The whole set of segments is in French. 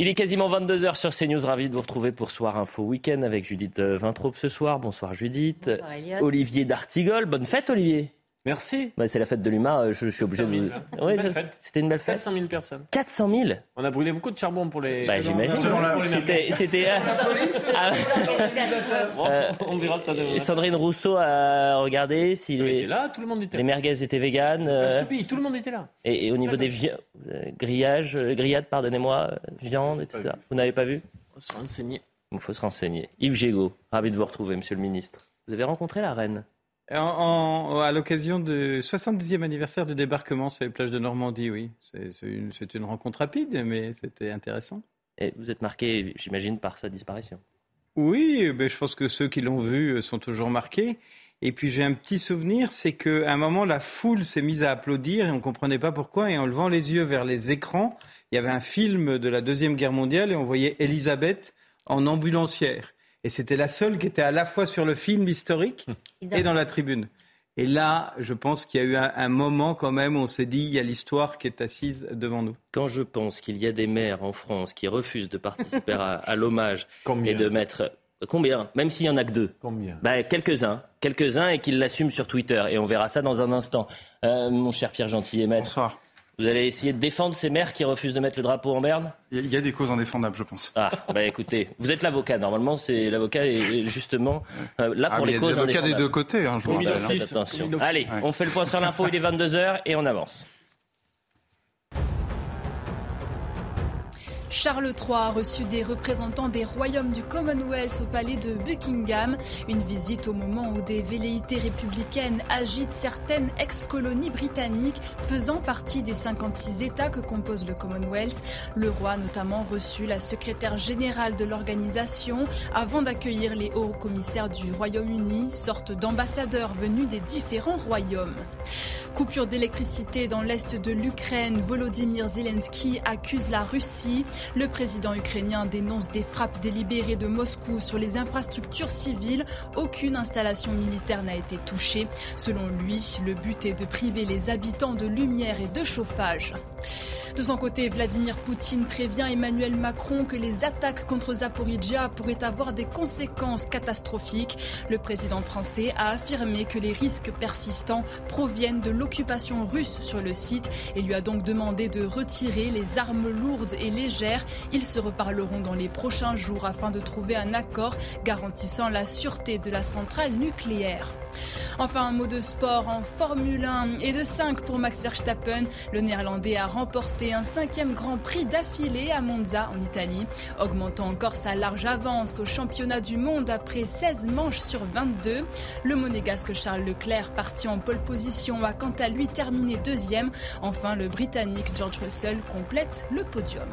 Il est quasiment 22h sur CNews. Ravi de vous retrouver pour Soir Info Week-end avec Judith euh, Vintraube ce soir. Bonsoir Judith. Bonsoir. Olivier D'Artigol. Bonne fête Olivier. Merci. Bah, c'est la fête de l'humain, euh, je, je suis obligé de... Ouais. C'était une belle fête. 400 000 personnes. 400 000 On a brûlé beaucoup de charbon pour les. Bah, j'imagine. Les C'était... euh, ah, on verra ça demain. Sandrine Rousseau a regardé si Elle était les, là, tout le monde était les là. merguez étaient véganes. Parce euh, oui, tout le monde était là. et, et au niveau des vi- euh, grillages, euh, grillades, pardonnez-moi, euh, viande, etc. Vous n'avez pas vu On se renseigner. Il faut se renseigner. Yves Gégaud, ravi de vous retrouver, monsieur le ministre. Vous avez rencontré la reine En- en- à l'occasion du 70e anniversaire du débarquement sur les plages de Normandie, oui. C'est c'est une, c'est une rencontre rapide, mais c'était intéressant. et vous êtes marqué, j'imagine, par sa disparition. Oui, ben, je pense que ceux qui l'ont vu euh, sont toujours marqués. Et puis j'ai un petit souvenir, c'est qu'à un moment, la foule s'est mise à applaudir et on ne comprenait pas pourquoi. Et en levant les yeux vers les écrans, il y avait un film de la Deuxième Guerre mondiale et on voyait Elisabeth en ambulancière. Et c'était la seule qui était à la fois sur le film historique et dans la tribune. Et là, je pense qu'il y a eu un, un moment quand même où on s'est dit, il y a l'histoire qui est assise devant nous. Quand je pense qu'il y a des maires en France qui refusent de participer à, à l'hommage Combien et de mettre... Combien? Même s'il y en a que deux. Combien? Bah, quelques-uns, quelques-uns et qu'ils l'assument sur Twitter. Et on verra ça dans un instant. Euh, mon cher Pierre Gentil, Bonsoir. Vous allez essayer de défendre ces maires qui refusent de mettre le drapeau en berne? Il y a- des causes indéfendables, je pense. Ah, bah écoutez, vous êtes l'avocat. Normalement, c'est l'avocat est justement euh, là Ah, pour mais les il y a causes des avocats des indéfendables. deux côtés, hein, je vous rappelle. d'office. attention. Allez, Ouais. on fait le point sur l'info, il est 22h et on avance. Charles III a reçu des représentants des royaumes du Commonwealth au palais de Buckingham. Une visite au moment où des velléités républicaines agitent certaines ex-colonies britanniques faisant partie des 56 États que compose le Commonwealth. Le roi a notamment reçu la secrétaire générale de l'organisation avant d'accueillir les hauts commissaires du Royaume-Uni, sorte d'ambassadeurs venus des différents royaumes. Coupure d'électricité dans l'est de l'Ukraine, Volodymyr Zelensky accuse la Russie. Le président ukrainien dénonce des frappes délibérées de Moscou sur les infrastructures civiles. Aucune installation militaire n'a été touchée. Selon lui, le but est de priver les habitants de lumière et de chauffage. De son côté, Vladimir Poutine prévient Emmanuel Macron que les attaques contre Zaporizhia pourraient avoir des conséquences catastrophiques. Le président français a affirmé que les risques persistants proviennent de l'occupation russe sur le site et lui a donc demandé de retirer les armes lourdes et légères. Ils se reparleront dans les prochains jours afin de trouver un accord garantissant la sûreté de la centrale nucléaire. Enfin, un mot de sport en Formule 1 et de 5 pour Max Verstappen. Le Néerlandais a remporté un cinquième Grand Prix d'affilée à Monza en Italie, augmentant encore sa large avance au championnat du monde après 16 manches sur 22. Le monégasque Charles Leclerc, parti en pole position, a quant à lui terminé deuxième. Enfin, le Britannique George Russell complète le podium.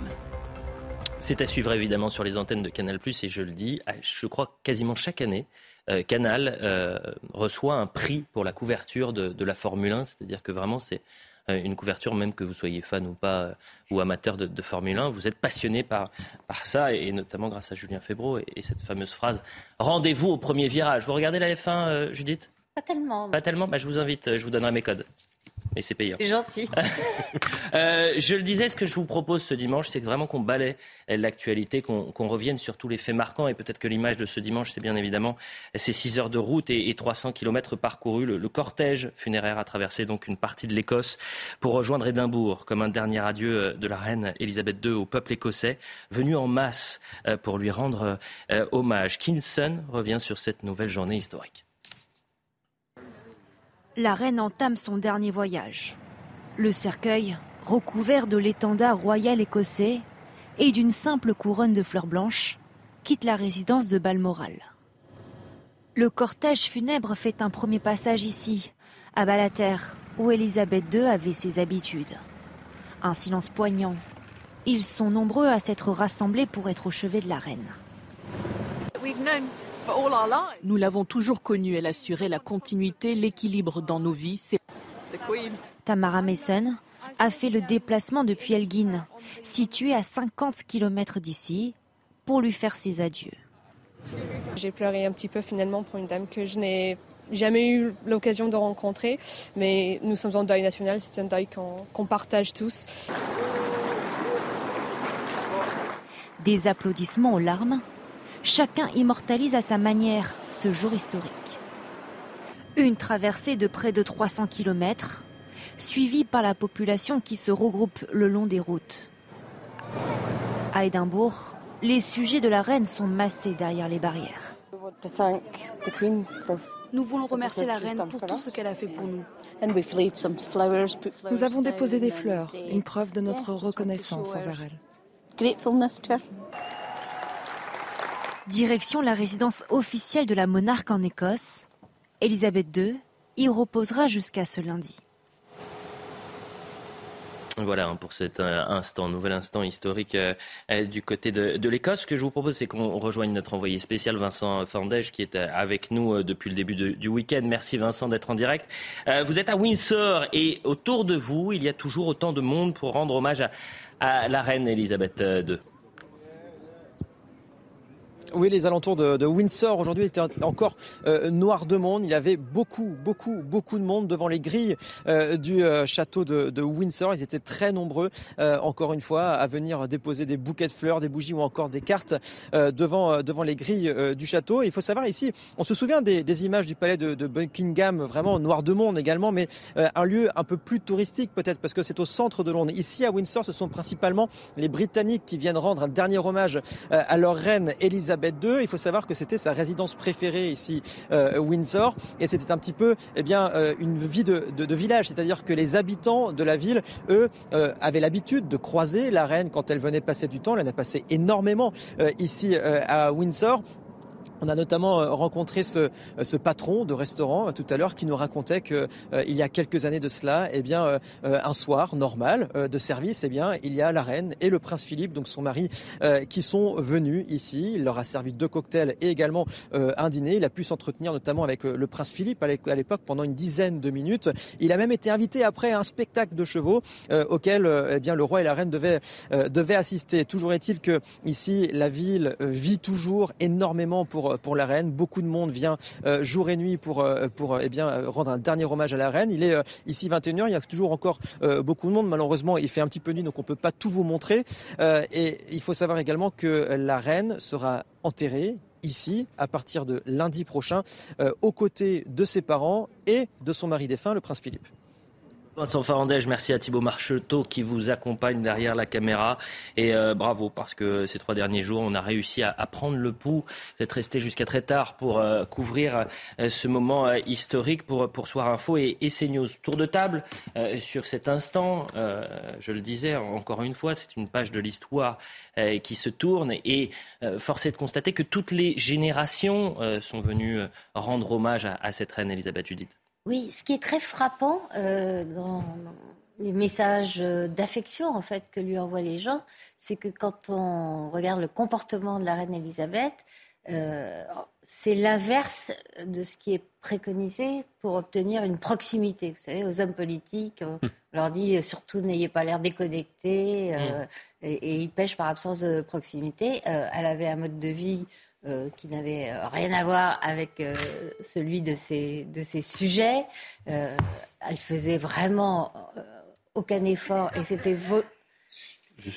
C'est à suivre évidemment sur les antennes de Canal+, et je le dis, je crois quasiment chaque année, euh, Canal euh, reçoit un prix pour la couverture de, de la Formule 1, c'est-à-dire que vraiment c'est euh, une couverture, même que vous soyez fan ou pas, ou amateur de, de Formule 1, vous êtes passionné par, par ça, et, et notamment grâce à Julien Febro et, et cette fameuse phrase « Rendez-vous au premier virage ». Vous regardez la F1, euh, Judith? Pas tellement. Pas tellement? Bah, Je vous invite, je vous donnerai mes codes. Et c'est payant. C'est gentil. Euh, je le disais, ce que je vous propose ce dimanche, c'est vraiment qu'on balaie l'actualité, qu'on qu'on revienne sur tous les faits marquants. Et peut-être que l'image de ce dimanche, c'est bien évidemment ces 6 heures de route et, et 300 kilomètres parcourus. Le, le cortège funéraire a traversé donc une partie de l'Écosse pour rejoindre Édimbourg comme un dernier adieu euh, de la reine Elisabeth II au peuple écossais, venu en masse euh, pour lui rendre euh, hommage. Kinson revient sur cette nouvelle journée historique. La reine entame son dernier voyage. Le cercueil, recouvert de l'étendard royal écossais et d'une simple couronne de fleurs blanches, quitte la résidence de Balmoral. Le cortège funèbre fait un premier passage ici, à Balater, où Élisabeth II avait ses habitudes. Un silence poignant. Ils sont nombreux à s'être rassemblés pour être au chevet de la reine. Nous l'avons toujours connue. Elle assurait la continuité, l'équilibre dans nos vies. Tamara Mason a fait le déplacement depuis Elgin, situé à 50 km d'ici, pour lui faire ses adieux. J'ai pleuré un petit peu finalement pour une dame que je n'ai jamais eu l'occasion de rencontrer, mais nous sommes en deuil national, c'est un deuil qu'on partage tous. Des applaudissements aux larmes, chacun immortalise à sa manière ce jour historique. Une traversée de près de 300 km, suivie par la population qui se regroupe le long des routes. À Édimbourg, les sujets de la reine sont massés derrière les barrières. Nous voulons remercier la reine pour tout ce qu'elle a fait pour nous. Nous avons déposé des fleurs, une preuve de notre reconnaissance envers elle. Direction la résidence officielle de la monarque en Écosse. Elisabeth II y reposera jusqu'à ce lundi. Voilà hein, pour cet euh, instant, nouvel instant historique euh, euh, du côté de, l'Écosse. Ce que je vous propose, c'est qu'on rejoigne notre envoyé spécial Vincent Fandège qui est avec nous depuis le début du week-end. Merci Vincent d'être en direct. vous êtes à Windsor et autour de vous, il y a toujours autant de monde pour rendre hommage à, la reine Elisabeth II. Oui, les alentours de, Windsor aujourd'hui étaient encore euh, noirs de monde. Il y avait beaucoup, beaucoup, beaucoup de monde devant les grilles euh, du euh, château de, Windsor. Ils étaient très nombreux, encore une fois, à venir déposer des bouquets de fleurs, des bougies ou encore des cartes devant, devant les grilles du château. il faut savoir ici, on se souvient des, images du palais de, Buckingham, vraiment noir de monde également, mais un lieu un peu plus touristique peut-être parce que c'est au centre de Londres. Ici à Windsor, ce sont principalement les Britanniques qui viennent rendre un dernier hommage à leur reine Elisabeth il faut savoir que c'était sa résidence préférée ici, euh, Windsor, et c'était un petit peu, eh bien, euh, une vie de, village, c'est-à-dire que les habitants de la ville, eux, euh, avaient l'habitude de croiser la reine quand elle venait passer du temps. Elle en a passé énormément ici à Windsor. On a notamment euh, rencontré ce, euh, ce patron de restaurant euh, tout à l'heure qui nous racontait que il y a quelques années de cela, eh bien un soir normal de service, eh bien il y a la reine et le prince Philippe, donc son mari, qui sont venus ici. Il leur a servi deux cocktails et également un dîner. Il a pu s'entretenir notamment avec le prince Philippe à l'époque pendant une dizaine de minutes. Il a même été invité après un spectacle de chevaux auquel eh bien le roi et la reine devaient devaient assister. Toujours est-il que ici la ville vit toujours énormément pour pour, la reine. Beaucoup de monde vient euh, jour et nuit pour, euh, pour eh bien, rendre un dernier hommage à la reine. Il est euh, ici 21h, il y a toujours encore beaucoup de monde. Malheureusement, il fait un petit peu nuit, donc on ne peut pas tout vous montrer. et il faut savoir également que la reine sera enterrée ici à partir de lundi prochain aux côtés de ses parents et de son mari défunt, le prince Philippe. Vincent Farandège, merci à Thibault Marcheteau qui vous accompagne derrière la caméra. Et euh, bravo, parce que ces trois derniers jours, on a réussi à, prendre le pouls. Vous êtes resté jusqu'à très tard pour euh, couvrir euh, ce moment historique pour, pour Soir Info et, et CNews. Tour de table sur cet instant. je le disais encore une fois, c'est une page de l'histoire qui se tourne. Et force est de constater que toutes les générations sont venues rendre hommage à, à cette reine Elisabeth Judith. Oui, ce qui est très frappant euh, dans les messages d'affection en fait que lui envoient les gens, c'est que quand on regarde le comportement de la reine Elisabeth, euh, c'est l'inverse de ce qui est préconisé pour obtenir une proximité. Vous savez, aux hommes politiques, on hum. leur dit surtout n'ayez pas l'air déconnecté euh, hum. et, et, ils pêchent par absence de proximité. elle avait un mode de vie euh, qui n'avait euh, rien à voir avec euh, celui de ces sujets. elle faisait vraiment aucun effort et c'était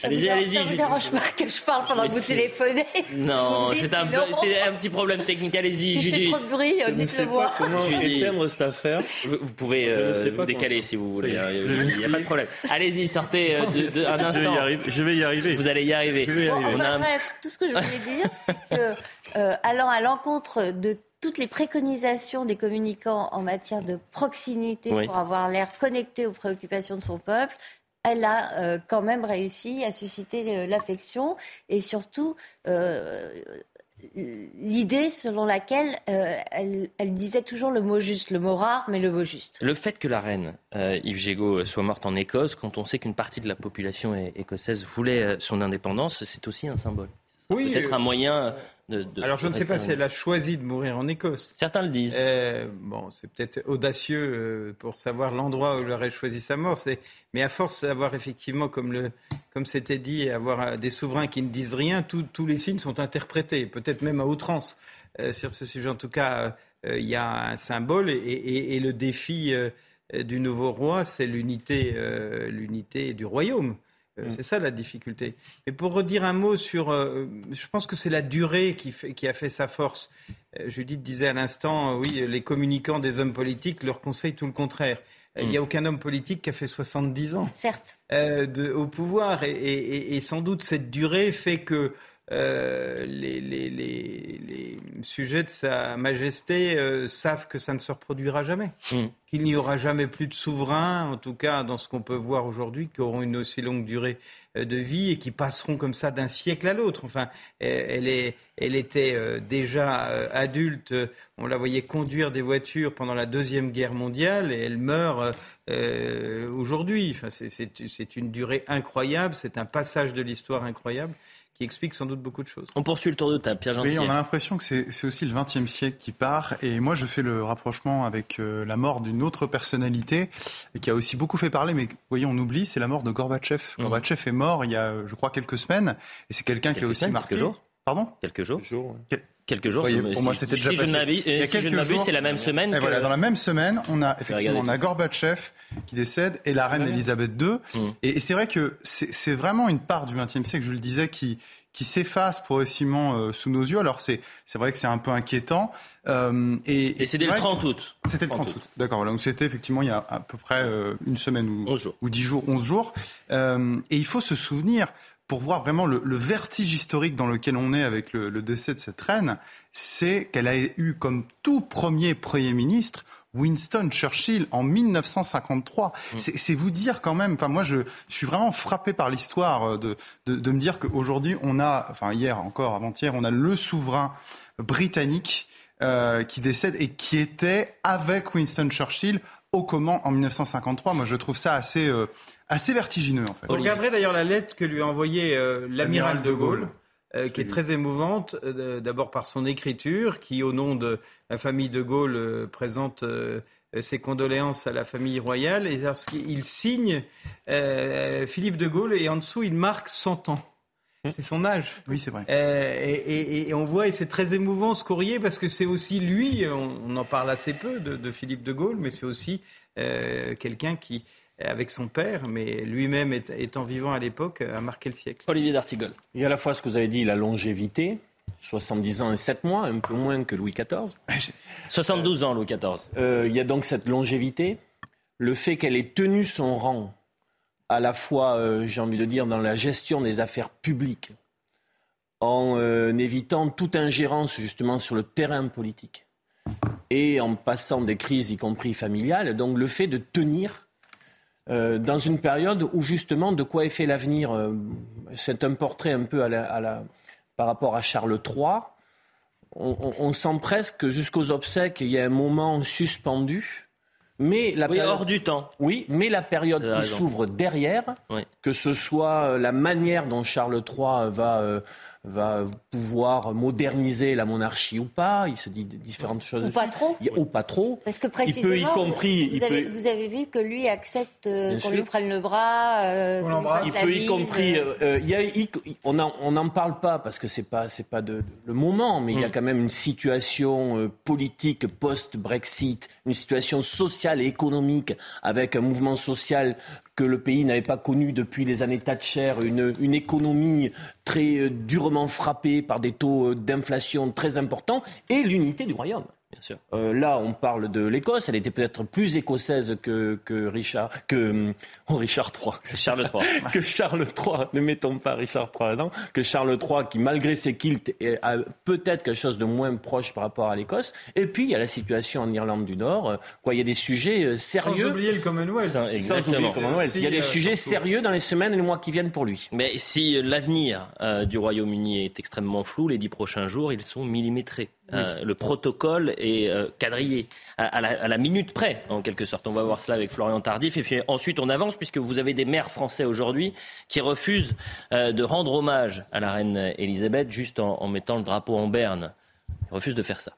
Allez-y, allez-y. Ça vous dérange pas que je parle pendant que vous téléphonez? Non, c'est un, un, petit problème technique. Allez-y. Si je fais trop de bruit, dites-le moi. Comment éteindre cette affaire Vous, pouvez euh, vous décaler si vous voulez. Hein. Il n'y a, pas de problème. Allez-y, sortez euh, de, de, un instant. Je vais y arriver. Vous allez y arriver. Je vais y arriver. enfin, bref, tout ce que je voulais dire, c'est que euh, allant à l'encontre de toutes les préconisations des communicants en matière de proximité pour avoir l'air connecté aux préoccupations de son peuple, elle a euh, quand même réussi à susciter l'affection et surtout, euh, l'idée selon laquelle euh, elle, disait toujours le mot juste, le mot rare, mais le mot juste. Le fait que la reine euh, Yves Gégaud soit morte en Écosse, quand on sait qu'une partie de la population écossaise voulait euh, son indépendance, c'est aussi un symbole. Oui, peut-être un moyen alors je ne sais pas si elle a choisi de mourir en Écosse. Certains le disent. Euh, bon, c'est peut-être audacieux euh, pour savoir l'endroit où elle aurait choisi sa mort. Mais à force d'avoir effectivement, comme le, comme c'était dit, avoir euh, des souverains qui ne disent rien, tous les signes sont interprétés, peut-être même à outrance sur ce sujet. En tout cas, il y a un symbole et, et le défi du nouveau roi, c'est l'unité, l'unité du royaume. Euh, mm. C'est ça la difficulté. Et pour redire un mot sur, euh, je pense que c'est la durée qui, fait, qui, a fait sa force. Euh, Judith disait à l'instant, oui, les communicants des hommes politiques leur conseillent tout le contraire. Il n'y a mm. aucun homme politique qui a fait 70 ans Certes. au pouvoir. Et, et, sans doute cette durée fait que euh, les, les, les, sujets de Sa Majesté euh, savent que ça ne se reproduira jamais, mm. qu'il n'y aura jamais plus de souverains, en tout cas dans ce qu'on peut voir aujourd'hui, qui auront une aussi longue durée euh, de vie et qui passeront comme ça d'un siècle à l'autre. Enfin, elle, est, elle était déjà adulte, on la voyait conduire des voitures pendant la Deuxième Guerre mondiale et elle meurt aujourd'hui. Enfin, c'est une durée incroyable, c'est un passage de l'histoire incroyable qui explique sans doute beaucoup de choses. On poursuit le tour de table, Pierre Gentil. Oui, on a l'impression que c'est aussi le XXe siècle qui part. Et moi, je fais le rapprochement avec euh, la mort d'une autre personnalité qui a aussi beaucoup fait parler, mais vous voyez, on oublie, c'est la mort de Gorbatchev. Mmh. Gorbatchev est mort il y a, je crois, quelques semaines. Et c'est quelqu'un qui a aussi marqué. Quelques jours Pardon? Quelques jours. Quelques jours. pour moi, c'était déjà si passé. Je y a quelques jours, c'est la même semaine. Et voilà, dans la même semaine, on a effectivement on a Gorbatchev qui décède et la reine Elisabeth II. Mmh. Et, et c'est vrai que c'est vraiment une part du XXe siècle, je le disais, qui qui s'efface progressivement euh, sous nos yeux. Alors c'est c'est vrai que c'est un peu inquiétant. Euh, et, et c'était le 30 août. C'était le 30 août. D'accord. Voilà. Donc c'était effectivement il y a à peu près euh, une semaine ou, 11 jours. ou 10 jours, 11 jours. et il faut se souvenir pour voir vraiment le, le, vertige historique dans lequel on est avec le, le décès de cette reine, c'est qu'elle a eu comme tout premier Premier ministre Winston Churchill en 1953. Mm. C'est vous dire quand même, enfin moi je, suis vraiment frappé par l'histoire de, de, me dire qu'aujourd'hui on a, enfin hier encore, avant-hier, on a le souverain britannique euh, qui décède et qui était avec Winston Churchill au comment en 1953. Moi je trouve ça assez, euh, assez vertigineux en fait. Vous regarderez d'ailleurs la lettre que lui a envoyée euh, l'amiral de Gaulle. qui est très émouvante, d'abord par son écriture, qui, au nom de la famille de Gaulle euh, présente euh, ses condoléances à la famille royale. Et lorsqu'il signe euh, Philippe de Gaulle, et en dessous, il marque 100 ans. Hum. C'est son âge. Oui, c'est vrai. et, on voit, et c'est très émouvant ce courrier, parce que c'est aussi lui, on, en parle assez peu de, Philippe de Gaulle, mais c'est aussi quelqu'un qui, avec son père, mais lui-même étant vivant à l'époque, a marqué le siècle. Olivier d'Artigol. Il y a à la fois ce que vous avez dit, la longévité, 70 ans et 7 mois, un peu moins que Louis XIV. 72 ans, Louis XIV. Euh, il y a donc cette longévité, le fait qu'elle ait tenu son rang à la fois, euh, j'ai envie de dire, dans la gestion des affaires publiques, en euh, évitant toute ingérence justement sur le terrain politique, et en passant des crises, y compris familiales. Donc le fait de tenir dans une période où justement de quoi est fait l'avenir, c'est un portrait un peu à la par rapport à Charles III, on, sent presque jusqu'aux obsèques, il y a un moment suspendu. Mais la oui, hors du temps. Oui, mais la période qui s'ouvre derrière, que ce soit la manière dont Charles III va euh, va pouvoir moderniser la monarchie ou pas. Il se dit différentes choses. Ou pas trop. Ou pas trop. Parce que précisément, il peut, y compris, vous, avez, vous, avez, vu que lui accepte euh, qu'on lui prenne le bras, euh, il peut y compris. Euh, il y a, on n'en parle pas parce que c'est pas c'est pas de, le moment, mais il y a mm. quand même une situation politique post-Brexit, une situation sociale et économique avec un mouvement social que le pays n'avait pas connu depuis les années Thatcher, une, une économie très euh, durement frappée par des taux euh, d'inflation très importants et l'unité du royaume. Bien sûr. Euh, là, on parle de l'Écosse. Elle était peut-être plus écossaise que, que Richard, que oh, Richard III. C'est Charles III. que Charles III. Ne mettons pas Richard III là Que Charles III, qui malgré ses kilts, a peut-être quelque chose de moins proche par rapport à l'Écosse. Et puis il y a la situation en Irlande du Nord. Quoi, il y a des sujets sérieux. Sans oublier le Commonwealth. Sans, oublier le Commonwealth. Il y a des sujets sérieux dans les semaines et les mois qui viennent pour lui. Mais si l'avenir du Royaume-Uni est extrêmement flou, les dix prochains jours, ils sont millimétrés. Euh, le protocole est euh, quadrillé à, la, minute près, en quelque sorte. On va voir cela avec Florian Tardif. Et puis ensuite, on avance, puisque vous avez des maires français aujourd'hui qui refusent euh, de rendre hommage à la reine Elisabeth juste en, en mettant le drapeau en berne. Ils refusent de faire ça.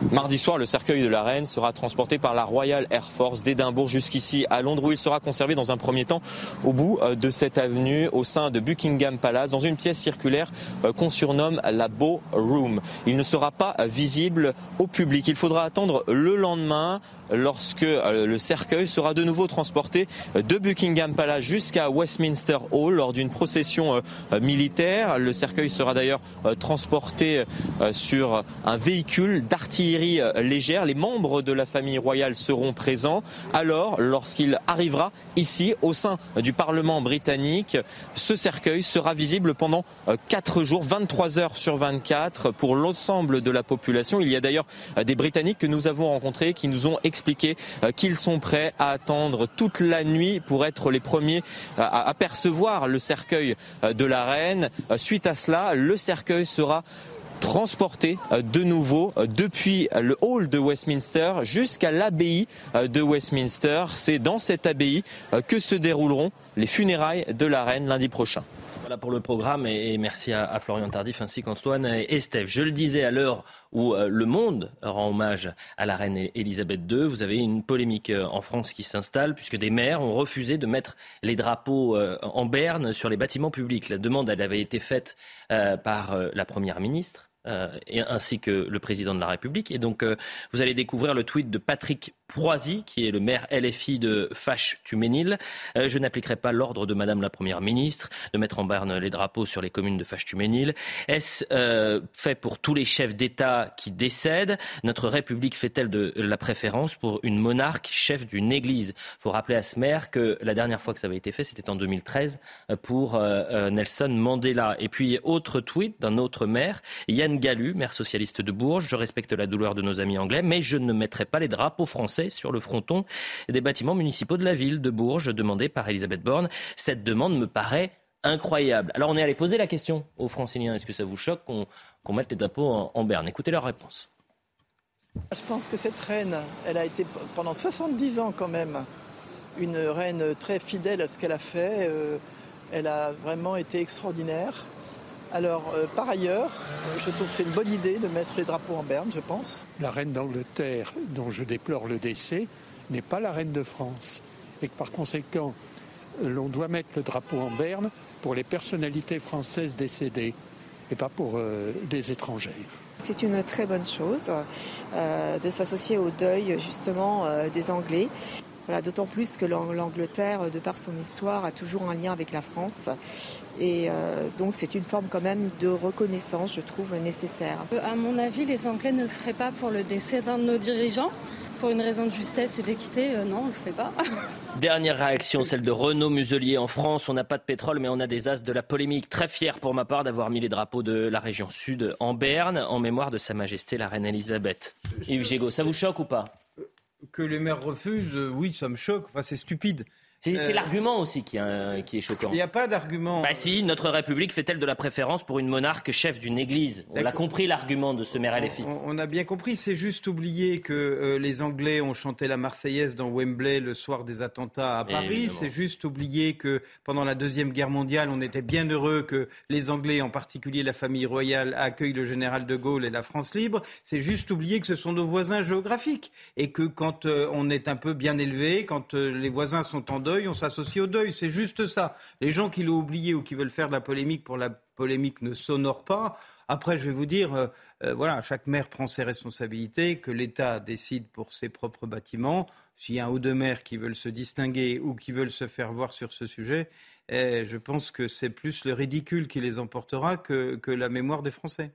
Mardi soir, le cercueil de la reine sera transporté par la Royal Air Force d'Édimbourg jusqu'ici à Londres où il sera conservé dans un premier temps au bout euh, de cette avenue au sein de Buckingham Palace dans une pièce circulaire euh, qu'on surnomme la Beau Room. Il ne sera pas visible au public. Il faudra attendre le lendemain lorsque euh, le cercueil sera de nouveau transporté de Buckingham Palace jusqu'à Westminster Hall lors d'une procession euh, militaire. Le cercueil sera d'ailleurs euh, transporté sur un véhicule d'artillerie légère. Les membres de la famille royale seront présents. Alors, lorsqu'il arrivera ici au sein du Parlement britannique, ce cercueil sera visible pendant 4 jours, 23 heures sur 24 pour l'ensemble de la population. Il y a d'ailleurs des Britanniques que nous avons rencontrés qui nous ont expliqué expliqué euh, qu'ils sont prêts à attendre toute la nuit pour être les premiers à apercevoir le cercueil euh, de la reine. Euh, suite à cela, le cercueil sera transporté de nouveau depuis le hall de Westminster jusqu'à l'abbaye de Westminster. C'est dans cette abbaye que se dérouleront les funérailles de la reine lundi prochain. Voilà pour le programme et, merci à, Florian Tardif ainsi qu'Antoine et Steph. Je le disais à l'heure où euh, le monde rend hommage à la reine Elisabeth II, vous avez une polémique euh, en France qui s'installe puisque des maires ont refusé de mettre les drapeaux euh, en berne sur les bâtiments publics. La demande avait été faite par la première ministre ainsi que le président de la République. Et donc, vous allez découvrir le tweet de Patrick Proisy, qui est le maire LFI de Fâche-Tuménil. Euh, je n'appliquerai pas l'ordre de Madame la Première ministre de mettre en berne les drapeaux sur les communes de Fâche-Tuménil. Est-ce fait pour tous les chefs d'État qui décèdent? Notre République fait-elle de la préférence pour une monarque chef d'une église? Il faut rappeler à ce maire que la dernière fois que ça avait été fait, c'était en 2013 pour Nelson Mandela. Et puis, autre tweet d'un autre maire, Yann Galu, maire socialiste de Bourges. Je respecte la douleur de nos amis anglais, mais je ne mettrai pas les drapeaux français sur le fronton des bâtiments municipaux de la ville de Bourges, demandé par Elisabeth Borne. Cette demande me paraît incroyable. Alors on est allé poser la question aux franciliens. Est-ce que ça vous choque qu'on mette les drapeaux en, en berne? Écoutez leur réponse. Je pense que cette reine, elle a été pendant 70 ans quand même une reine très fidèle à ce qu'elle a fait. Euh, elle a vraiment été extraordinaire. Alors, euh, par ailleurs, je trouve que c'est une bonne idée de mettre les drapeaux en berne, je pense. La reine d'Angleterre, dont je déplore le décès, n'est pas la reine de France. Et que par conséquent, l'on doit mettre le drapeau en berne pour les personnalités françaises décédées et pas pour euh, des étrangers. C'est une très bonne chose euh, de s'associer au deuil justement des Anglais. D'autant plus que l'Angleterre, de par son histoire, a toujours un lien avec la France. Et euh, donc c'est une forme quand même de reconnaissance, je trouve, nécessaire. Euh, à mon avis, les Anglais ne le feraient pas pour le décès d'un de nos dirigeants. Pour une raison de justesse et d'équité, euh, non, on ne le fait pas. Dernière réaction, celle de Renaud Muselier. En France, on n'a pas de pétrole, mais on a des as de la polémique. Très fier pour ma part d'avoir mis les drapeaux de la région sud en Berne, en mémoire de Sa Majesté la Reine Elisabeth. Yves Gégaud, ça vous choque ou pas? Que les maires refusent, oui, ça me choque. Enfin, c'est stupide. C'est euh, l'argument aussi qui, qui, est choquant. Il n'y a pas d'argument. Bah si, notre République fait-elle de la préférence pour une monarque chef d'une église? On l'a compris l'argument de ce maire LFI. On, a bien compris, c'est juste oublier que euh, les Anglais ont chanté la Marseillaise dans Wembley le soir des attentats à Paris. C'est juste oublier que pendant la Deuxième Guerre mondiale, on était bien heureux que les Anglais, en particulier la famille royale, accueillent le général de Gaulle et la France libre. C'est juste oublier que ce sont nos voisins géographiques et que quand euh, on est un peu bien élevé, quand les voisins sont en on s'associe au deuil. C'est juste ça. Les gens qui l'ont oublié ou qui veulent faire de la polémique pour la polémique ne s'honorent pas. Après, je vais vous dire, euh, euh, voilà, chaque maire prend ses responsabilités, que l'État décide pour ses propres bâtiments. S'il y a un ou deux maires qui veulent se distinguer ou qui veulent se faire voir sur ce sujet, eh, je pense que c'est plus le ridicule qui les emportera que, que la mémoire des Français.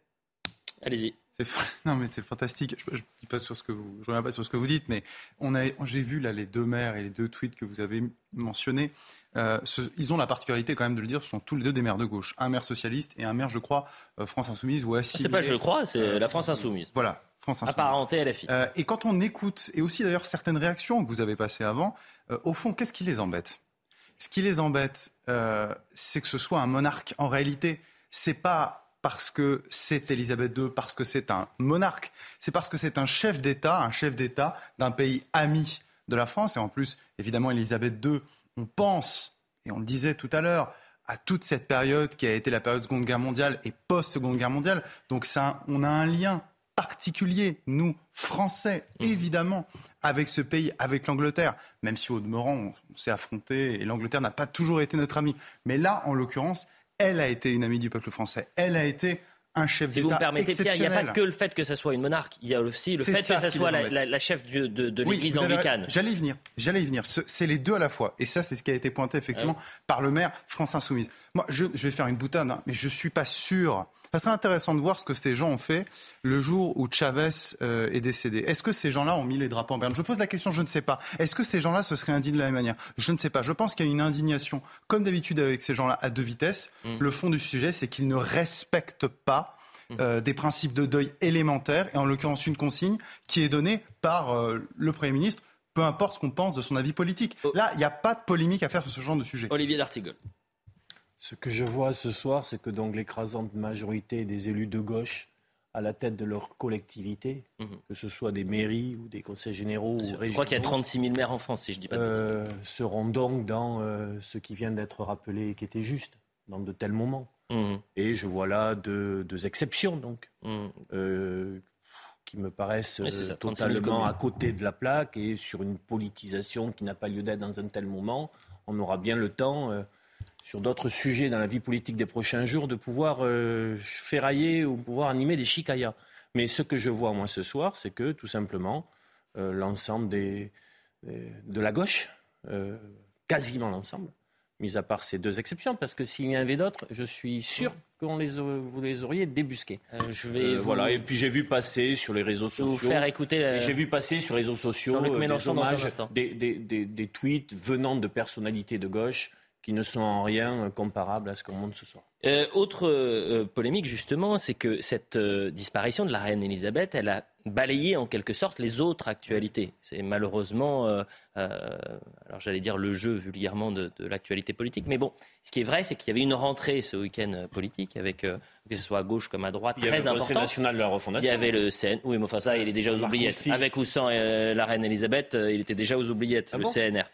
Allez-y. Non, mais c'est fantastique. Je, ne pas sur ce que vous, je reviens pas sur ce que vous dites, mais on a, j'ai vu là les deux maires et les deux tweets que vous avez mentionnés. Euh, ils ont la particularité quand même de le dire, ce sont tous les deux des maires de gauche. Un maire socialiste et un maire, je crois, euh, France Insoumise ou assimilé. C'est pas je crois, c'est la France Insoumise. Voilà, France Insoumise. Apparenté LFI. Euh, et quand on écoute, et aussi d'ailleurs certaines réactions que vous avez passées avant, au fond, qu'est-ce qui les embête? Ce qui les embête, c'est que ce soit un monarque. En réalité, c'est pas parce que c'est Elisabeth II, parce que c'est un monarque, c'est parce que c'est un chef d'État, un chef d'État d'un pays ami de la France. Et en plus, évidemment, Elisabeth II, on pense, et on le disait tout à l'heure, à toute cette période qui a été la période de Seconde Guerre mondiale et post-Seconde Guerre mondiale. Donc ça, on a un lien particulier, nous, Français, mmh. évidemment, avec ce pays, avec l'Angleterre, même si au demeurant, on, on s'est affronté et l'Angleterre n'a pas toujours été notre ami. Mais là, en l'occurrence, elle a été une amie du peuple français. Elle a été un chef d'État. Si vous me permettez, Pierre, il n'y a pas que le fait que ce soit une monarque, il y a aussi le fait que ce soit la, chef de, de, l'Église anglicane. J'allais y venir, j'allais y venir. C'est les deux à la fois. Et ça, c'est ce qui a été pointé effectivement par le maire France Insoumise. Moi, je, vais faire une boutade, hein, mais je ne suis pas sûr ça serait intéressant de voir ce que ces gens ont fait le jour où Chavez euh, est décédé. Est-ce que ces gens-là ont mis les drapeaux en berne? Je pose la question, je ne sais pas. Est-ce que ces gens-là se seraient indignés de la même manière? Je ne sais pas. Je pense qu'il y a une indignation, comme d'habitude avec ces gens-là, à deux vitesses. Mm. Le fond du sujet, c'est qu'ils ne respectent pas mm. euh, des principes de deuil élémentaires, et en l'occurrence une consigne qui est donnée par euh, le Premier ministre, peu importe ce qu'on pense de son avis politique. Oh. Là, il n'y a pas de polémique à faire sur ce genre de sujet. Olivier D'Artigol. Ce que je vois ce soir, c'est que donc l'écrasante majorité des élus de gauche à la tête de leur collectivité, mhm. que ce soit des mairies ou des conseils généraux ou régionaux. Je crois qu'il y a 36 000 maires en France, si je dis pas de euh, seront donc dans euh, ce qui vient d'être rappelé et qui était juste dans de tels moments. Mhm. Et je vois là deux, exceptions, donc, mhm. euh, qui me paraissent totalement à côté de la plaque et sur une politisation qui n'a pas lieu d'être dans un tel moment. On aura bien le temps sur d'autres sujets dans la vie politique des prochains jours, de pouvoir euh, ferrailler ou pouvoir animer des chicayas. Mais ce que je vois, moi, ce soir, c'est que, tout simplement, euh, l'ensemble des, de la gauche, euh, quasiment l'ensemble, mis à part ces deux exceptions, parce que s'il y en avait d'autres, je suis sûr que les, vous les auriez débusqués. je vais voilà. Et puis j'ai vu passer sur les réseaux sociaux. Vous faire écouter. J'ai vu passer sur les réseaux sociaux des, des, des, des, tweets venant de personnalités de gauche qui ne sont en rien comparables à ce qu'on montre ce soir. Euh, autre euh, polémique, justement, c'est que cette euh, disparition de la reine Elisabeth, elle a balayé en quelque sorte les autres actualités. C'est malheureusement, alors j'allais dire le jeu vulgairement de, l'actualité politique, mais bon, ce qui est vrai, c'est qu'il y avait une rentrée ce week-end politique avec, que ce soit à gauche comme à droite. Il y avait le national de la refondation. Il y avait le CN, oui, mais enfin ça, il est déjà aux oubliettes. Avec ou sans la reine Elisabeth, il était déjà aux oubliettes, ah le CNR.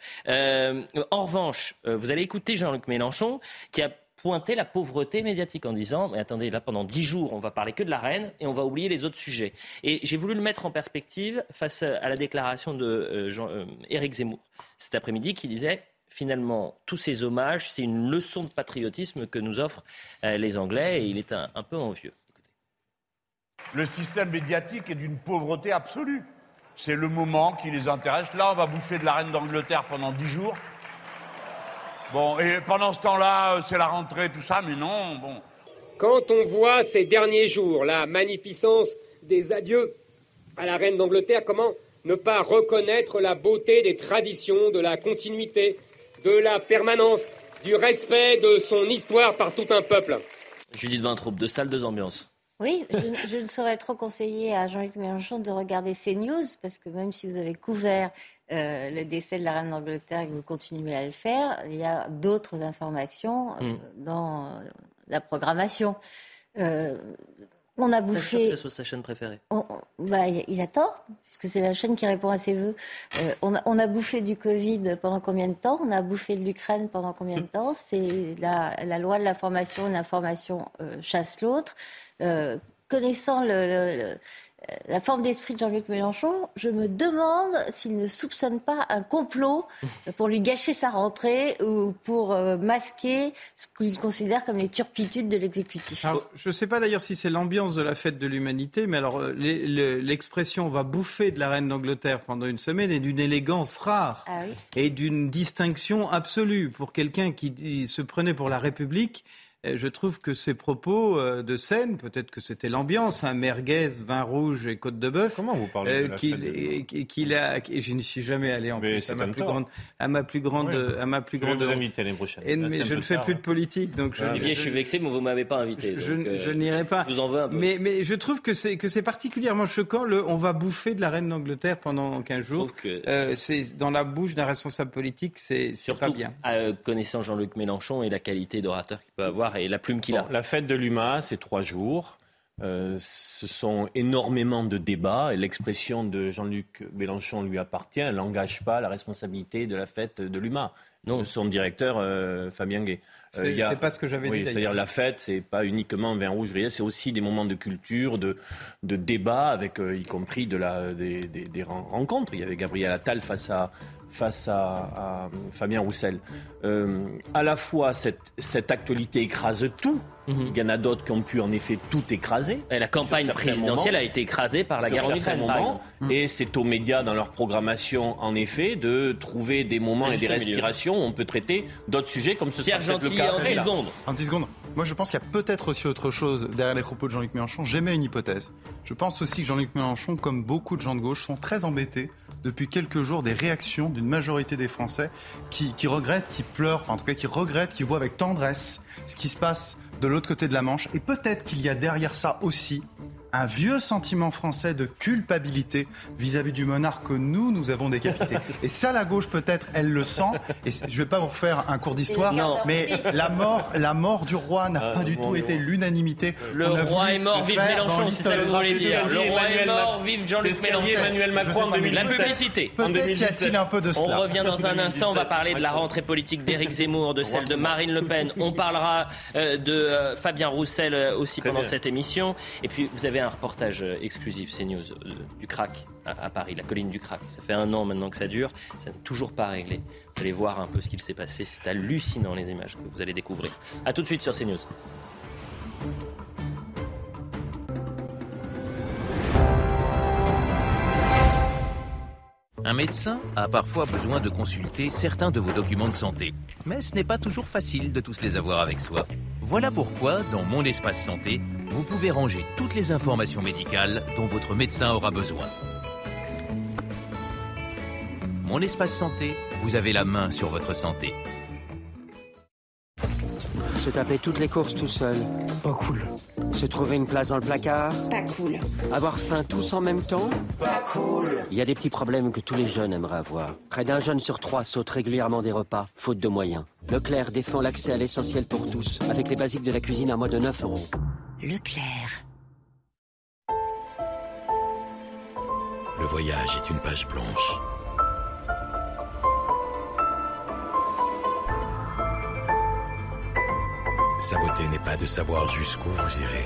en revanche, vous allez écouter Jean-Luc Mélenchon, qui a pointer la pauvreté médiatique en disant mais attendez là pendant dix jours on va parler que de la reine et on va oublier les autres sujets et j'ai voulu le mettre en perspective face à la déclaration de euh, Jean, euh, Zemmour cet après-midi qui disait finalement tous ces hommages c'est une leçon de patriotisme que nous offrent euh, les Anglais et il est un, un peu envieux. Le système médiatique est d'une pauvreté absolue. C'est le moment qui les intéresse. Là, on va bouffer de la reine d'Angleterre pendant dix jours. Bon, et pendant ce temps-là, euh, c'est la rentrée, tout ça, mais non, bon. Quand on voit ces derniers jours la magnificence des adieux à la reine d'Angleterre, comment ne pas reconnaître la beauté des traditions, de la continuité, de la permanence, du respect de son histoire par tout un peuple? Judith Vintraube, de salle, deux ambiances. Oui, je, ne saurais trop conseiller à Jean-Luc Mélenchon de regarder CNews, parce que même si vous avez couvert euh, le décès de la reine d'Angleterre et que vous continuez à le faire, il y a d'autres informations euh, mm. dans la programmation. Euh, on a bouffé. Que ce soit sa chaîne préférée. bah, il a tort, puisque c'est la chaîne qui répond à ses voeux. on, a, on, a, bouffé du Covid pendant combien de temps? On a bouffé de l'Ukraine pendant combien de temps? C'est la, la, loi de l'information, l'information chasse l'autre. Euh, connaissant le, la forme d'esprit de Jean-Luc Mélenchon, je me demande s'il ne soupçonne pas un complot pour lui gâcher sa rentrée ou pour euh, masquer ce qu'il considère comme les turpitudes de l'exécutif. Je ne sais pas d'ailleurs si c'est l'ambiance de la fête de l'humanité, mais alors euh, l'expression va bouffer de la reine d'Angleterre pendant une semaine est d'une élégance rare ah et d'une distinction absolue pour quelqu'un qui se prenait pour la République je trouve que ces propos euh, de scène, peut-être que c'était l'ambiance, un merguez, vin rouge et côte de bœuf. Comment vous parlez de la qu'il, qu'il a, et je n'y suis jamais allé en plus à ma, plus grande, à ma plus grande, à ma plus je grande. Vous inviter l'année prochaine. Et, mais je ne fais plus de politique, donc je. Olivier, je suis vexé, mais vous m'avez pas invité. je, je n'irai pas. Je vous en veux un peu. Mais, mais je trouve que c'est que c'est particulièrement choquant. Le, on va bouffer de la reine d'Angleterre pendant 15 jours. Euh, c'est dans la bouche d'un responsable politique, c'est pas bien. Euh, connaissant Jean-Luc Mélenchon et la qualité d'orateur qu'il peut avoir et la plume qu'il a. La fête de l'UMA, c'est trois jours. Euh, ce sont énormément de débats et l'expression de Jean-Luc Mélenchon lui appartient. Elle n'engage pas la responsabilité de la fête de l'UMA. Non. Son directeur, euh, Fabien Gay. Euh, c'est pas ce que j'avais oui, dit. C'est-à-dire la fête, c'est pas uniquement vin rouge, c'est aussi des moments de culture, de, de débat, avec y compris de la, des, des, des, rencontres. Il y avait Gabriel Attal face à face à, Fabien Roussel. Euh, à la fois, cette, cette actualité écrase tout. Mhm. Il y en a d'autres qui ont pu en effet tout écraser. Et la campagne présidentielle a été écrasée par la guerre en Ukraine. Et c'est aux médias, dans leur programmation, en effet, de trouver des moments et des respirations où on peut traiter d'autres sujets comme ce Pierre le cas. En 10 secondes. En 10 secondes. Moi, je pense qu'il y a peut-être aussi autre chose derrière les propos de Jean-Luc Mélenchon. J'aimais une hypothèse. Je pense aussi que Jean-Luc Mélenchon, comme beaucoup de gens de gauche, sont très embêtés depuis quelques jours des réactions d'une majorité des Français qui, qui regrettent, qui pleurent, en tout cas qui regrettent, qui voient avec tendresse ce qui se passe de l'autre côté de la Manche. Et peut-être qu'il y a derrière ça aussi un vieux sentiment français de culpabilité vis-à-vis du monarque que nous, nous avons décapité. Et ça, la gauche, peut-être, elle le sent. Et je ne vais pas vous refaire un cours d'histoire, mais la mort, la mort du roi n'a ah, pas du tout été l'unanimité. Le roi est mort, vive Mélenchon, c'est ça que vous voulez dire. Le roi est mort, vive Jean-Luc Mélenchon. Emmanuel Macron en 2017. La publicité. Peut-être y a-t-il un peu de cela. On revient dans un instant, on va parler de la rentrée politique d'Éric Zemmour, de celle de Marine Le Pen. On parlera euh, de euh, Fabien Roussel euh, aussi pendant cette émission. Et puis, vous avez un reportage exclusif CNews euh, du crack à, Paris, la colline du crack. Ça fait un an maintenant que ça dure, ça n'est toujours pas réglé. Vous allez voir un peu ce qu'il s'est passé, c'est hallucinant les images que vous allez découvrir. A tout de suite sur CNews. Un médecin a parfois besoin de consulter certains de vos documents de santé, mais ce n'est pas toujours facile de tous les avoir avec soi. Voilà pourquoi, dans Mon Espace Santé, vous pouvez ranger toutes les informations médicales dont votre médecin aura besoin. Mon Espace Santé, vous avez la main sur votre santé. Se taper toutes les courses tout seul. Pas cool. Se trouver une place dans le placard. Pas cool. Avoir faim tous en même temps. Pas cool. Il y a des petits problèmes que tous les jeunes aimeraient avoir. Près d'un jeune sur trois saute régulièrement des repas, faute de moyens. Leclerc défend l'accès à l'essentiel pour tous, avec les basiques de la cuisine à moins de 9 euros. Leclerc. Le voyage est une page blanche Sa beauté n'est pas de savoir jusqu'où vous irez,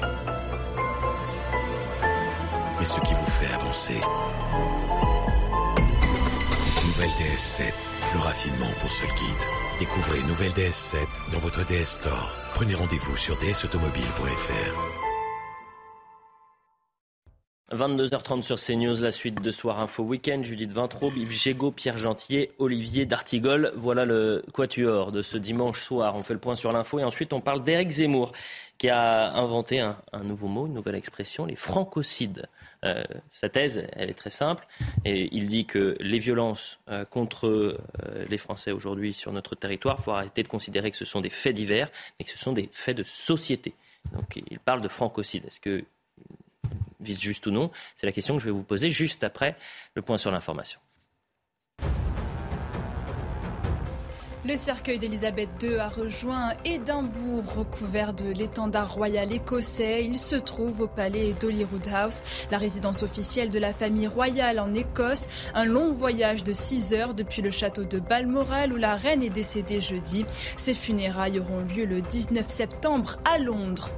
mais ce qui vous fait avancer. Nouvelle DS7, le raffinement pour seul guide. Découvrez Nouvelle DS7 dans votre DS Store. Prenez rendez-vous sur dsautomobile.fr. 22h30 sur CNews, la suite de Soir Info Week-end. Judith Vintraube, Yves Gégaud, Pierre Gentier, Olivier D'Artigol. Voilà le quatuor de ce dimanche soir. On fait le point sur l'info et ensuite on parle d'Éric Zemmour qui a inventé un, nouveau mot, une nouvelle expression, les francocides. Euh, sa thèse, elle est très simple et il dit que les violences euh, contre euh, les Français aujourd'hui sur notre territoire, il faut arrêter de considérer que ce sont des faits divers, mais que ce sont des faits de société. Donc il parle de francocide. Est-ce que vise juste ou non C'est la question que je vais vous poser juste après le point sur l'information. Le cercueil d'Elisabeth II a rejoint Édimbourg, recouvert de l'étendard royal écossais. Il se trouve au palais d'Holyrood House, la résidence officielle de la famille royale en Écosse. Un long voyage de 6 heures depuis le château de Balmoral où la reine est décédée jeudi. Ses funérailles auront lieu le 19 septembre à Londres.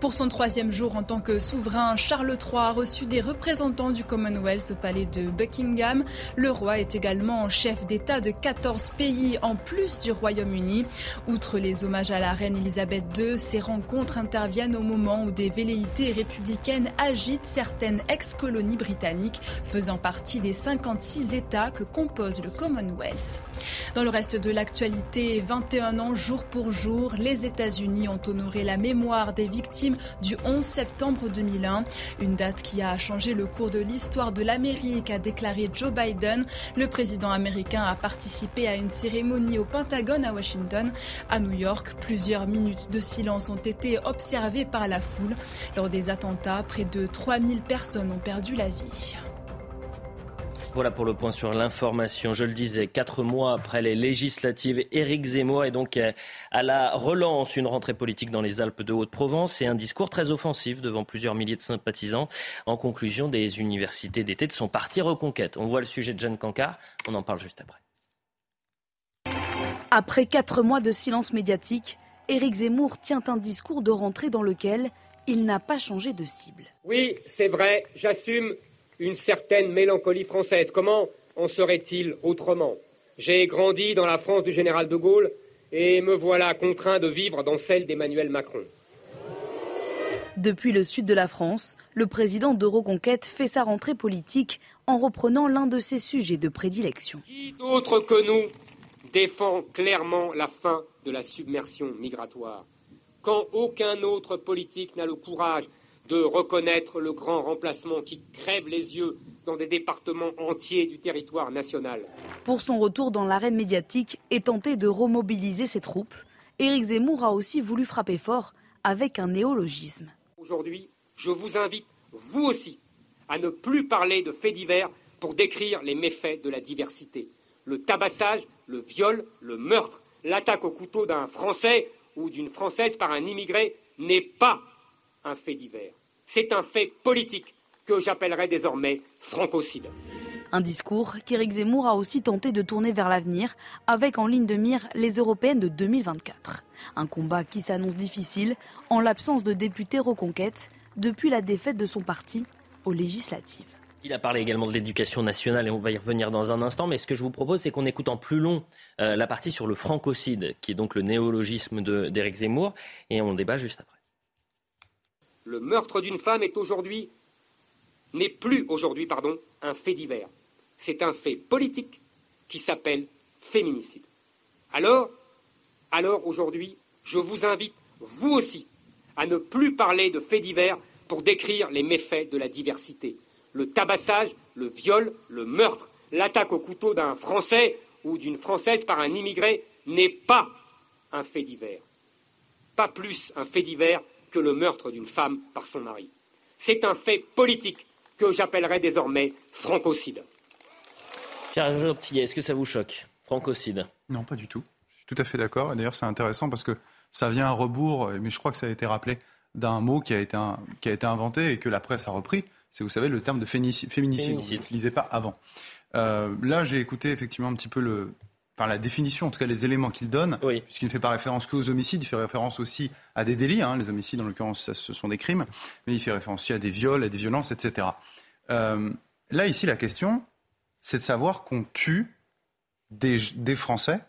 Pour son troisième jour en tant que souverain, Charles III a reçu des représentants du Commonwealth au palais de Buckingham. Le roi est également chef d'État de 14 pays en plus du Royaume-Uni. Outre les hommages à la reine Elisabeth II, ces rencontres interviennent au moment où des velléités républicaines agitent certaines ex-colonies britanniques faisant partie des 56 États que compose le Commonwealth. Dans le reste de l'actualité, 21 ans jour pour jour, les États-Unis ont honoré la mémoire des victimes du 11 septembre 2001, une date qui a changé le cours de l'histoire de l'Amérique, a déclaré Joe Biden. Le président américain a participé à une cérémonie au Pentagone à Washington. À New York, plusieurs minutes de silence ont été observées par la foule. Lors des attentats, près de 3000 personnes ont perdu la vie. Voilà pour le point sur l'information. Je le disais, quatre mois après les législatives, Éric Zemmour est donc à la relance, une rentrée politique dans les Alpes de Haute-Provence et un discours très offensif devant plusieurs milliers de sympathisants en conclusion des universités d'été de son parti Reconquête. On voit le sujet de Jeanne Cancard, on en parle juste après. Après quatre mois de silence médiatique, Éric Zemmour tient un discours de rentrée dans lequel il n'a pas changé de cible. Oui, c'est vrai, j'assume une certaine mélancolie française. Comment en serait-il autrement? J'ai grandi dans la France du général de Gaulle et me voilà contraint de vivre dans celle d'Emmanuel Macron. Depuis le sud de la France, le président d'Euroconquête fait sa rentrée politique en reprenant l'un de ses sujets de prédilection. Qui d'autre que nous défend clairement la fin de la submersion migratoire Quand aucun autre politique n'a le courage de reconnaître le grand remplacement qui crève les yeux dans des départements entiers du territoire national. Pour son retour dans l'arène médiatique et tenter de remobiliser ses troupes, Éric Zemmour a aussi voulu frapper fort avec un néologisme. Aujourd'hui, je vous invite, vous aussi, à ne plus parler de faits divers pour décrire les méfaits de la diversité. Le tabassage, le viol, le meurtre, l'attaque au couteau d'un Français ou d'une Française par un immigré n'est pas un fait divers. C'est un fait politique que j'appellerai désormais francocide. Un discours qu'Éric Zemmour a aussi tenté de tourner vers l'avenir, avec en ligne de mire les européennes de 2024. Un combat qui s'annonce difficile en l'absence de députés reconquête depuis la défaite de son parti aux législatives. Il a parlé également de l'éducation nationale et on va y revenir dans un instant. Mais ce que je vous propose, c'est qu'on écoute en plus long euh, la partie sur le francocide, qui est donc le néologisme d'Éric Zemmour, et on débat juste après le meurtre d'une femme est aujourd'hui n'est plus aujourd'hui pardon un fait divers. C'est un fait politique qui s'appelle féminicide. Alors, alors aujourd'hui, je vous invite vous aussi à ne plus parler de faits divers pour décrire les méfaits de la diversité. Le tabassage, le viol, le meurtre, l'attaque au couteau d'un Français ou d'une Française par un immigré n'est pas un fait divers. Pas plus un fait divers que le meurtre d'une femme par son mari. C'est un fait politique que j'appellerai désormais francocide. Pierre Gentillet, est-ce que ça vous choque Francocide? Non, pas du tout. Je suis tout à fait d'accord. Et d'ailleurs, c'est intéressant parce que ça vient à rebours, mais je crois que ça a été rappelé, d'un mot qui a, été qui a été inventé et que la presse a repris. C'est, vous savez, le terme de féminicide. féminicide. On ne l'utilisait pas avant. Euh, là, j'ai écouté effectivement un petit peu le, enfin la définition, en tout cas les éléments qu'il donne, puisqu'il ne fait pas référence qu'aux homicides, il fait référence aussi à des délits. Hein. les homicides, en l'occurrence, ce sont des crimes, mais il fait référence aussi à des viols, à des violences, etc. Euh, là, ici, la question, c'est de savoir qu'on tue des, Français,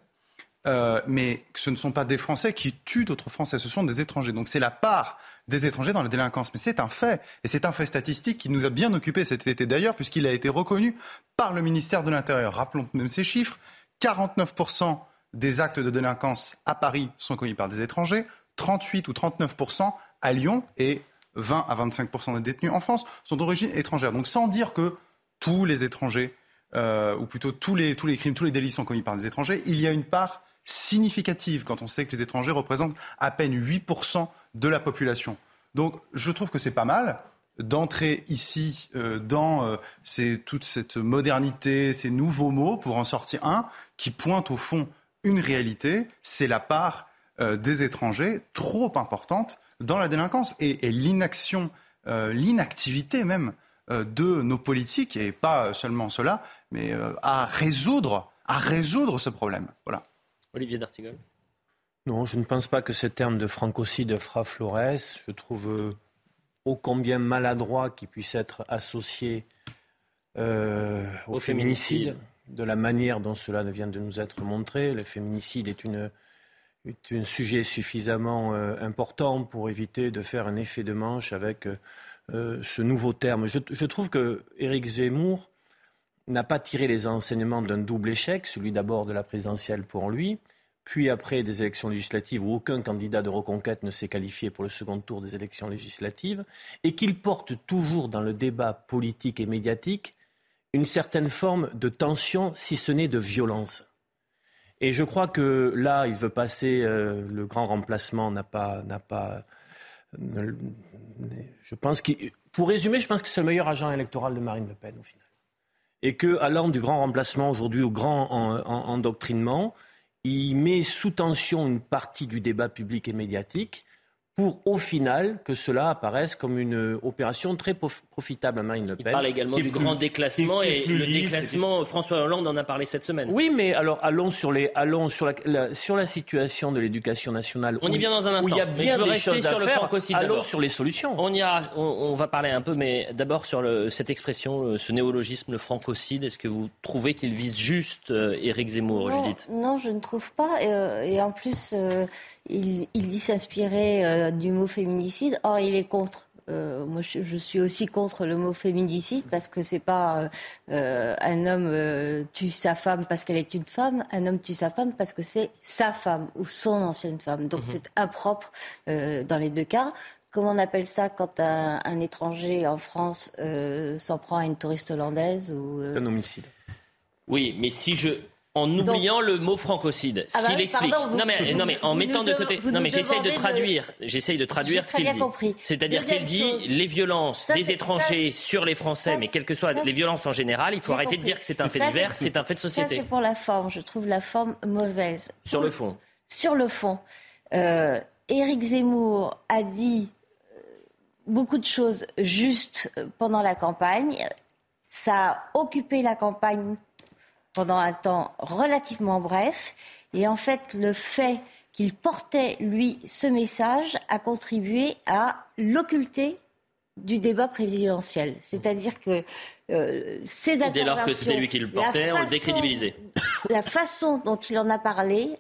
euh, mais ce ne sont pas des Français qui tuent d'autres Français, ce sont des étrangers. Donc c'est la part des étrangers dans la délinquance. Mais c'est un fait, et c'est un fait statistique qui nous a bien occupé cet été d'ailleurs, puisqu'il a été reconnu par le ministère de l'Intérieur. Rappelons même ces chiffres. 49% des actes de délinquance à Paris sont commis par des étrangers, 38 ou 39% à Lyon et 20 à 25% des détenus en France sont d'origine étrangère. Donc sans dire que tous les étrangers, euh, ou plutôt tous les, tous les crimes, tous les délits sont commis par des étrangers, il y a une part significative quand on sait que les étrangers représentent à peine 8% de la population. Donc je trouve que c'est pas mal d'entrer ici euh, dans euh, toute cette modernité, ces nouveaux mots, pour en sortir un qui pointe au fond une réalité, c'est la part euh, des étrangers trop importante dans la délinquance et, l'inaction, l'inactivité même de nos politiques, et pas seulement cela, mais à résoudre, à résoudre ce problème. Voilà. Olivier D'Artigol. Non, je ne pense pas que ce terme de francocide fera florès. Je trouve euh, ô combien maladroit qu'il puisse être associé euh, au, féminicide, de la manière dont cela vient de nous être montré. Le féminicide est, une, un sujet suffisamment euh, important pour éviter de faire un effet de manche avec ce nouveau terme. Je, je trouve que Éric Zemmour n'a pas tiré les enseignements d'un double échec, celui d'abord de la présidentielle pour lui, puis après des élections législatives où aucun candidat de reconquête ne s'est qualifié pour le second tour des élections législatives, et qu'il porte toujours dans le débat politique et médiatique une certaine forme de tension, si ce n'est de violence. Et je crois que là, il veut passer, euh, le grand remplacement n'a pas, je pense pour résumer, je pense que c'est le meilleur agent électoral de Marine Le Pen au final et que, allant du grand remplacement aujourd'hui au grand endoctrinement, il met sous tension une partie du débat public et médiatique pour au final que cela apparaisse comme une opération très profitable à Marine Le Pen. Il parle également du grand déclassement et le déclassement, François Hollande en a parlé cette semaine. Oui, mais alors allons sur, les, allons sur, la, sur la situation de l'éducation nationale. On y vient dans un instant. il y a bien des choses sur à le faire. Allons sur les solutions. On, y a, on, va parler un peu, mais d'abord sur le, cette expression, ce néologisme, le francocide. Est-ce que vous trouvez qu'il vise juste euh, Éric Zemmour, non, Judith? Non, je ne trouve pas. Et, euh, et en plus... Euh, il, dit s'inspirer euh, du mot féminicide. Or, il est contre. Euh, moi, je, suis aussi contre le mot féminicide parce que c'est pas euh, un homme tue sa femme parce qu'elle est une femme, un homme tue sa femme parce que c'est sa femme ou son ancienne femme. Donc, mhm. c'est impropre dans les deux cas. Comment on appelle ça quand un, un étranger en France s'en prend à une touriste hollandaise ou un homicide. Oui, mais si je en oubliant le mot francocide. Ce ah bah qu'il explique. non, mais, non, mais en mettant de côté. Non, mais j'essaye de traduire. J'essaye de traduire ce qu'il dit. C'est-à-dire qu'il dit les violences des étrangers sur les Français, mais quelles que soient les violences en général, il faut arrêter de dire que c'est un fait divers, c'est un fait de société. Ça, c'est pour la forme. Je trouve la forme mauvaise. Sur le fond. Sur le fond. Euh, Éric Zemmour a dit euh, beaucoup de choses justes pendant la campagne. Ça a occupé la campagne pendant un temps relativement bref. Et en fait, le fait qu'il portait, lui, ce message a contribué à l'occulter du débat présidentiel. C'est-à-dire que euh, ces Dès lors que c'était lui qui le portait, on le décrédibilisait. La façon dont il en a parlé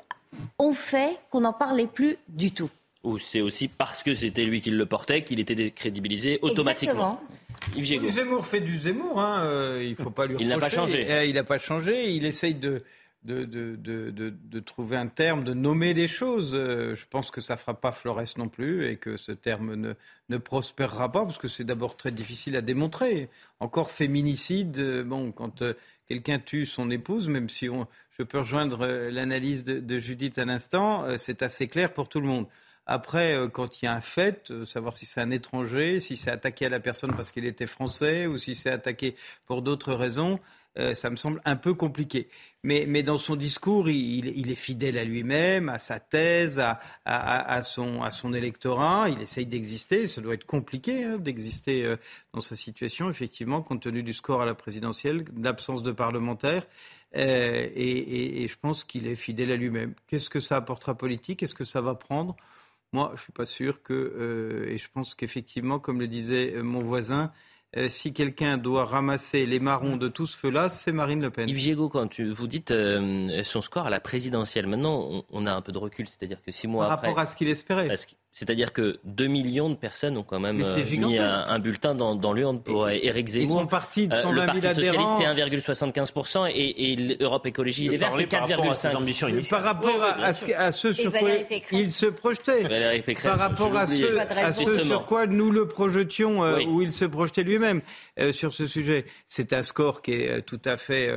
ont fait qu'on n'en parlait plus du tout. Ou c'est aussi parce que c'était lui qui le portait qu'il était décrédibilisé automatiquement. Exactement. Yves Zemmour fait du Zemmour, hein, euh, il ne faut pas lui Il n'a pas changé. Eh, il n'a pas changé, il essaye de, de, de, de, trouver un terme, de nommer les choses. Euh, je pense que ça ne fera pas Flores non plus et que ce terme ne, ne prospérera pas parce que c'est d'abord très difficile à démontrer. Encore féminicide, euh, bon, quand quelqu'un tue son épouse, même si on, je peux rejoindre l'analyse de, Judith à l'instant, c'est assez clair pour tout le monde. Après, euh, quand il y a un fait, euh, savoir si c'est un étranger, si c'est attaqué à la personne parce qu'il était français ou si c'est attaqué pour d'autres raisons, euh, ça me semble un peu compliqué. Mais, mais dans son discours, il, est fidèle à lui-même, à sa thèse, à, son, à son électorat. Il essaye d'exister. Ça doit être compliqué hein, d'exister dans sa situation, effectivement, compte tenu du score à la présidentielle, d'absence de parlementaires. Et, et, et je pense qu'il est fidèle à lui-même. Qu'est-ce que ça apportera politique? Est-ce que ça va prendre? Moi, je ne suis pas sûr que, euh, et je pense qu'effectivement, comme le disait euh, mon voisin, euh, si quelqu'un doit ramasser les marrons de tout ce feu-là, c'est Marine Le Pen. Yves Giego, quand tu, vous dites son score à la présidentielle, maintenant on, a un peu de recul, c'est-à-dire que six mois après... Par rapport à ce qu'il espérait. C'est-à-dire que 2 millions de personnes ont quand même euh, mis un, bulletin dans, dans l'urne pour Éric Zemmour. Ils sont partis de 120 000 Le Parti socialiste, c'est 1,75% et, et l'Europe Écologie Les Verts, c'est 4,5%. Par rapport à, ce, sur quoi il se projetait. Par rapport à ce, à ce sur quoi nous le projetions, euh, où il se projetait lui-même euh, sur ce sujet. C'est un score qui est tout à fait...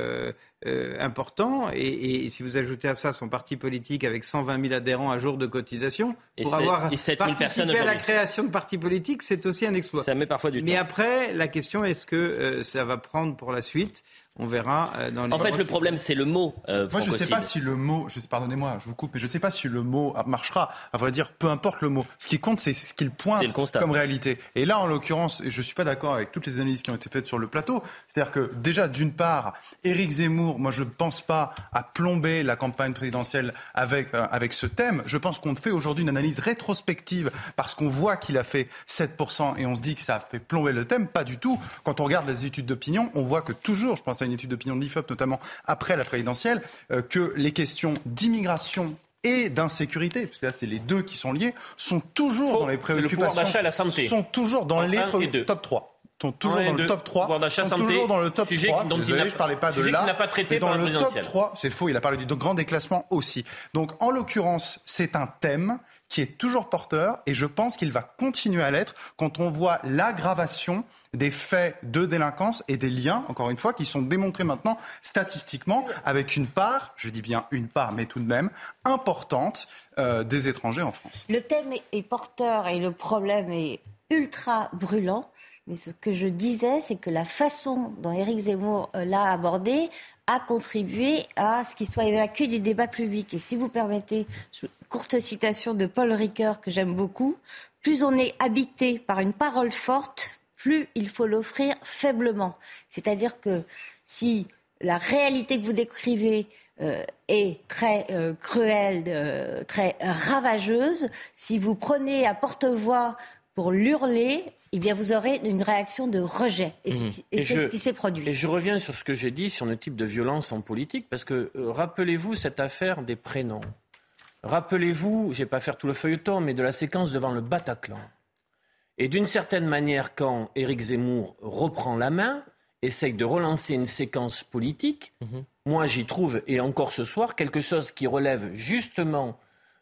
Euh, important. Et, si vous ajoutez à ça son parti politique avec 120 000 adhérents à jour de cotisation, pour avoir participé à la création de partis politiques, c'est aussi un exploit. Ça met parfois du Mais après, la question est-ce que euh, ça va prendre pour la suite On verra euh, dans les En fait, le problème, c'est le mot. Euh, Moi, je ne sais pas si le mot, pardonnez-moi, je vous coupe, mais je ne sais pas si le mot marchera. À vrai dire, peu importe le mot. Ce qui compte, c'est ce qu'il pointe le comme réalité. Et là, en l'occurrence, et je ne suis pas d'accord avec toutes les analyses qui ont été faites sur le plateau. C'est-à-dire que déjà, d'une part, Éric Zemmour, moi, je ne pense pas à plomber la campagne présidentielle avec, euh, avec ce thème. Je pense qu'on fait aujourd'hui une analyse rétrospective parce qu'on voit qu'il a fait 7% et on se dit que ça a fait plomber le thème. Pas du tout. Quand on regarde les études d'opinion, on voit que toujours, je pense à une étude d'opinion de l'IFOP, notamment après la présidentielle, euh, que les questions d'immigration et d'insécurité, parce que là c'est les deux qui sont liés, sont toujours dans les le préoccupations. d'achat et la santé. Sont toujours dans En les top 3. Sont toujours dans le top 3. Pouvoir d'achat, sont santé, toujours dans le top sujet 3. dont Désolé, je parlais pas de là. n'a pas traité mais dans par le top présidentielle. 3, c'est faux, il a parlé du grand déclassement aussi. Donc en l'occurrence, c'est un thème qui est toujours porteur et je pense qu'il va continuer à l'être quand on voit l'aggravation des faits de délinquance et des liens, encore une fois, qui sont démontrés maintenant statistiquement avec une part, je dis bien une part, mais tout de même importante euh, des étrangers en France. Le thème est- porteur et le problème est ultra brûlant. Mais ce que je disais, c'est que la façon dont Éric Zemmour euh, l'a abordé a contribué à ce qu'il soit évacué du débat public. Et si vous permettez, courte citation de Paul Ricoeur que j'aime beaucoup, plus on est habité par une parole forte, plus il faut l'offrir faiblement. C'est-à-dire que si la réalité que vous décrivez euh, est très euh, cruelle, euh, très ravageuse, si vous prenez à porte-voix pour l'hurler, eh bien vous aurez une réaction de rejet. Et, c'est- et Et c'est je- ce qui s'est produit. Et je reviens sur ce que j'ai dit sur le type de violence en politique, parce que rappelez-vous cette affaire des prénoms. Rappelez-vous, je vais pas faire tout le feuilleton, mais de la séquence devant le Bataclan. Et d'une certaine manière, quand Éric Zemmour reprend la main, essaye de relancer une séquence politique, moi j'y trouve, et encore ce soir, quelque chose qui relève justement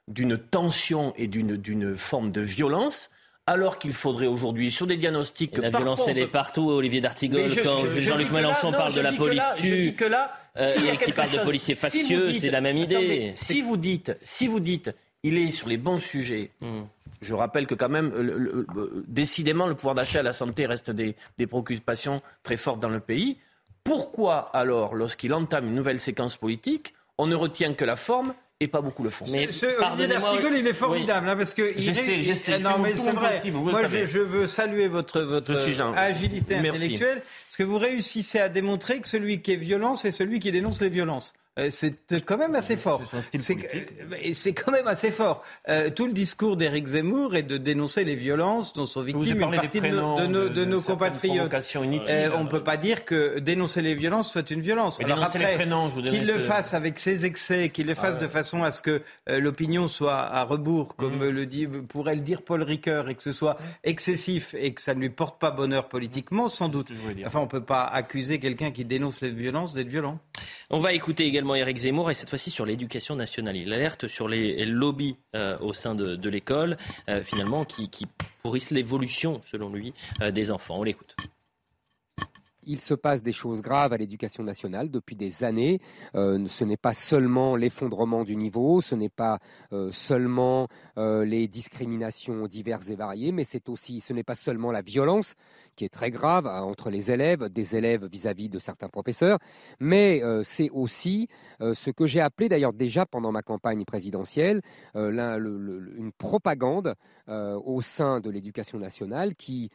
d'une tension et d'une forme de violence, alors qu'il faudrait aujourd'hui, sur des diagnostics... Et la parfois, violence, on elle est partout, Olivier D'Artigol, je- quand je- je Jean-Luc là- Mélenchon non, parle de la police tue, que là, euh, et parle de policiers factieux, c'est la même idée. attendez, si vous dites, si vous dites, il est sur les bons sujets. Hmm. Je rappelle que quand même, le- le- le- décidément, le pouvoir d'achat et la santé restent des, des préoccupations très fortes dans le pays. Pourquoi alors, lorsqu'il entame une nouvelle séquence politique, on ne retient que la forme et pas beaucoup le fond? Ce- ce Olivier D'Artigol, il est formidable, hein, parce que il J'essaie, est- j'essaie. Ah, Non, mais c'est vrai. possible, vous le Moi, je, veux saluer votre, votre suis gentil. agilité Merci. intellectuelle, parce que vous réussissez à démontrer que celui qui est violent, c'est celui qui dénonce les violences. Euh, C'est quand même assez fort. C'est quand même assez fort. Euh, tout le discours d'Éric Zemmour est de dénoncer les violences dont sont victimes une partie de nos, prénoms, de nos, de- de de nos certaines compatriotes. Euh, on ne peut pas dire que dénoncer les violences soit une violence. Mais Alors après, qu'il le fasse avec ses excès, qu'il le fasse ouais. de façon à ce que euh, l'opinion soit à rebours, comme Mhm. euh, le dit, pourrait le dire Paul Ricoeur, et que ce soit excessif et que ça ne lui porte pas bonheur politiquement, sans doute. Enfin, on ne peut pas accuser quelqu'un qui dénonce les violences d'être violent. On va écouter également Éric Zemmour et cette fois-ci sur l'éducation nationale. Il alerte sur les lobbies euh, au sein de, l'école, euh, finalement, qui, qui pourrissent l'évolution, selon lui, euh, des enfants. On l'écoute. Il se passe des choses graves à l'éducation nationale depuis des années. Euh, ce n'est pas seulement l'effondrement du niveau, ce n'est pas euh, seulement euh, les discriminations diverses et variées, mais c'est aussi, ce n'est pas seulement la violence qui est très grave hein, entre les élèves, des élèves vis-à-vis de certains professeurs, mais c'est aussi ce que j'ai appelé d'ailleurs déjà pendant ma campagne présidentielle, une propagande au sein de l'éducation nationale qui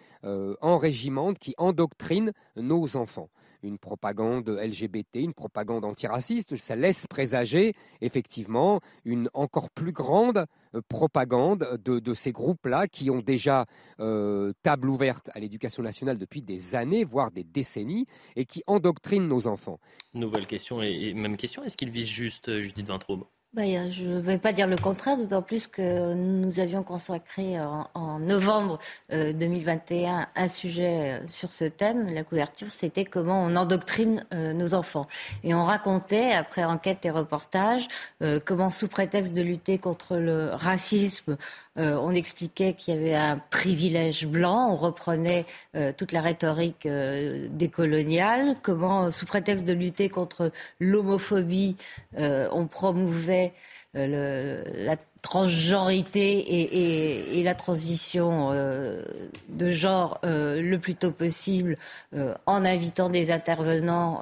enrégimente, qui endoctrine nos enfants. Une propagande LGBT, une propagande antiraciste, ça laisse présager effectivement une encore plus grande euh, propagande de, ces groupes-là qui ont déjà euh, table ouverte à l'éducation nationale depuis des années, voire des décennies, et qui endoctrinent nos enfants. Nouvelle question et, même question. Est-ce qu'il vise juste euh, Judith Vintraube Bah, euh, je ne vais pas dire le contraire, d'autant plus que nous avions consacré en, en novembre euh, 2021 un sujet euh, sur ce thème. La couverture, c'était comment on endoctrine euh, nos enfants. Et on racontait, après enquête et reportage, euh, comment sous prétexte de lutter contre le racisme, euh, on expliquait qu'il y avait un privilège blanc, on reprenait euh, toute la rhétorique euh, décoloniale, comment sous prétexte de lutter contre l'homophobie, on promouvait la transgenrité et, et, la transition euh, de genre euh, le plus tôt possible euh, en invitant des intervenants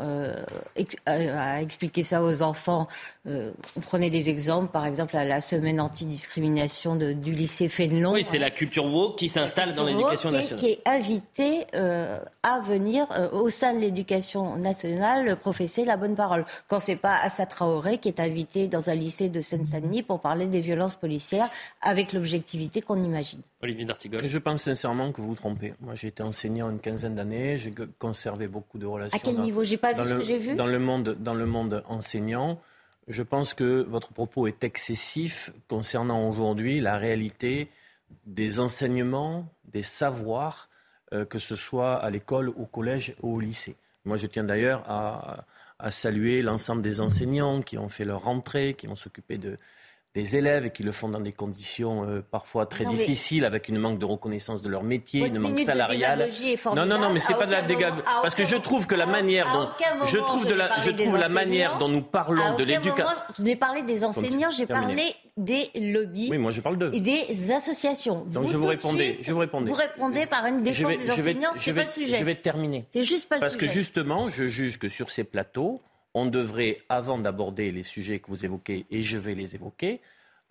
à expliquer ça aux enfants. on prenait des exemples, par exemple à la semaine antidiscrimination du lycée Fénelon. Oui, c'est la culture woke qui s'installe dans l'éducation nationale. Qui est invitée à venir au sein de l'éducation nationale professer la bonne parole. Quand c'est pas Assa Traoré qui est invité dans un lycée de Seine-Saint-Denis pour parler des violences policière avec l'objectivité qu'on imagine. Olivier D'Artigol. Je pense sincèrement que vous vous trompez. Moi, j'ai été enseignant une quinzaine d'années, j'ai conservé beaucoup de relations. À quel niveau? J'ai pas vu ce que j'ai vu? Dans le monde, dans le monde enseignant, je pense que votre propos est excessif concernant aujourd'hui la réalité des enseignements, des savoirs, euh, que ce soit à l'école, au collège ou au lycée. Moi, je tiens d'ailleurs à, à saluer l'ensemble des enseignants qui ont fait leur rentrée, qui ont s'occupé de, des élèves qui le font dans des conditions euh, parfois très difficiles, avec une manque de reconnaissance de leur métier, une manque salariale. Non, non, non, mais c'est pas de la dégâts. Parce que je trouve que la manière dont je trouve de la, je trouve la manière dont nous parlons de l'éducation. Je n'ai parlé des enseignants, j'ai parlé des lobbies. Oui, moi je parle d'eux. Et des associations. Donc je vous répondais, je vous répondais. Vous répondez par une défense des enseignants, c'est pas le sujet. Je vais terminer. C'est juste pas le sujet. Parce que justement, je juge que sur ces plateaux, on devrait, avant d'aborder les sujets que vous évoquez, et je vais les évoquer,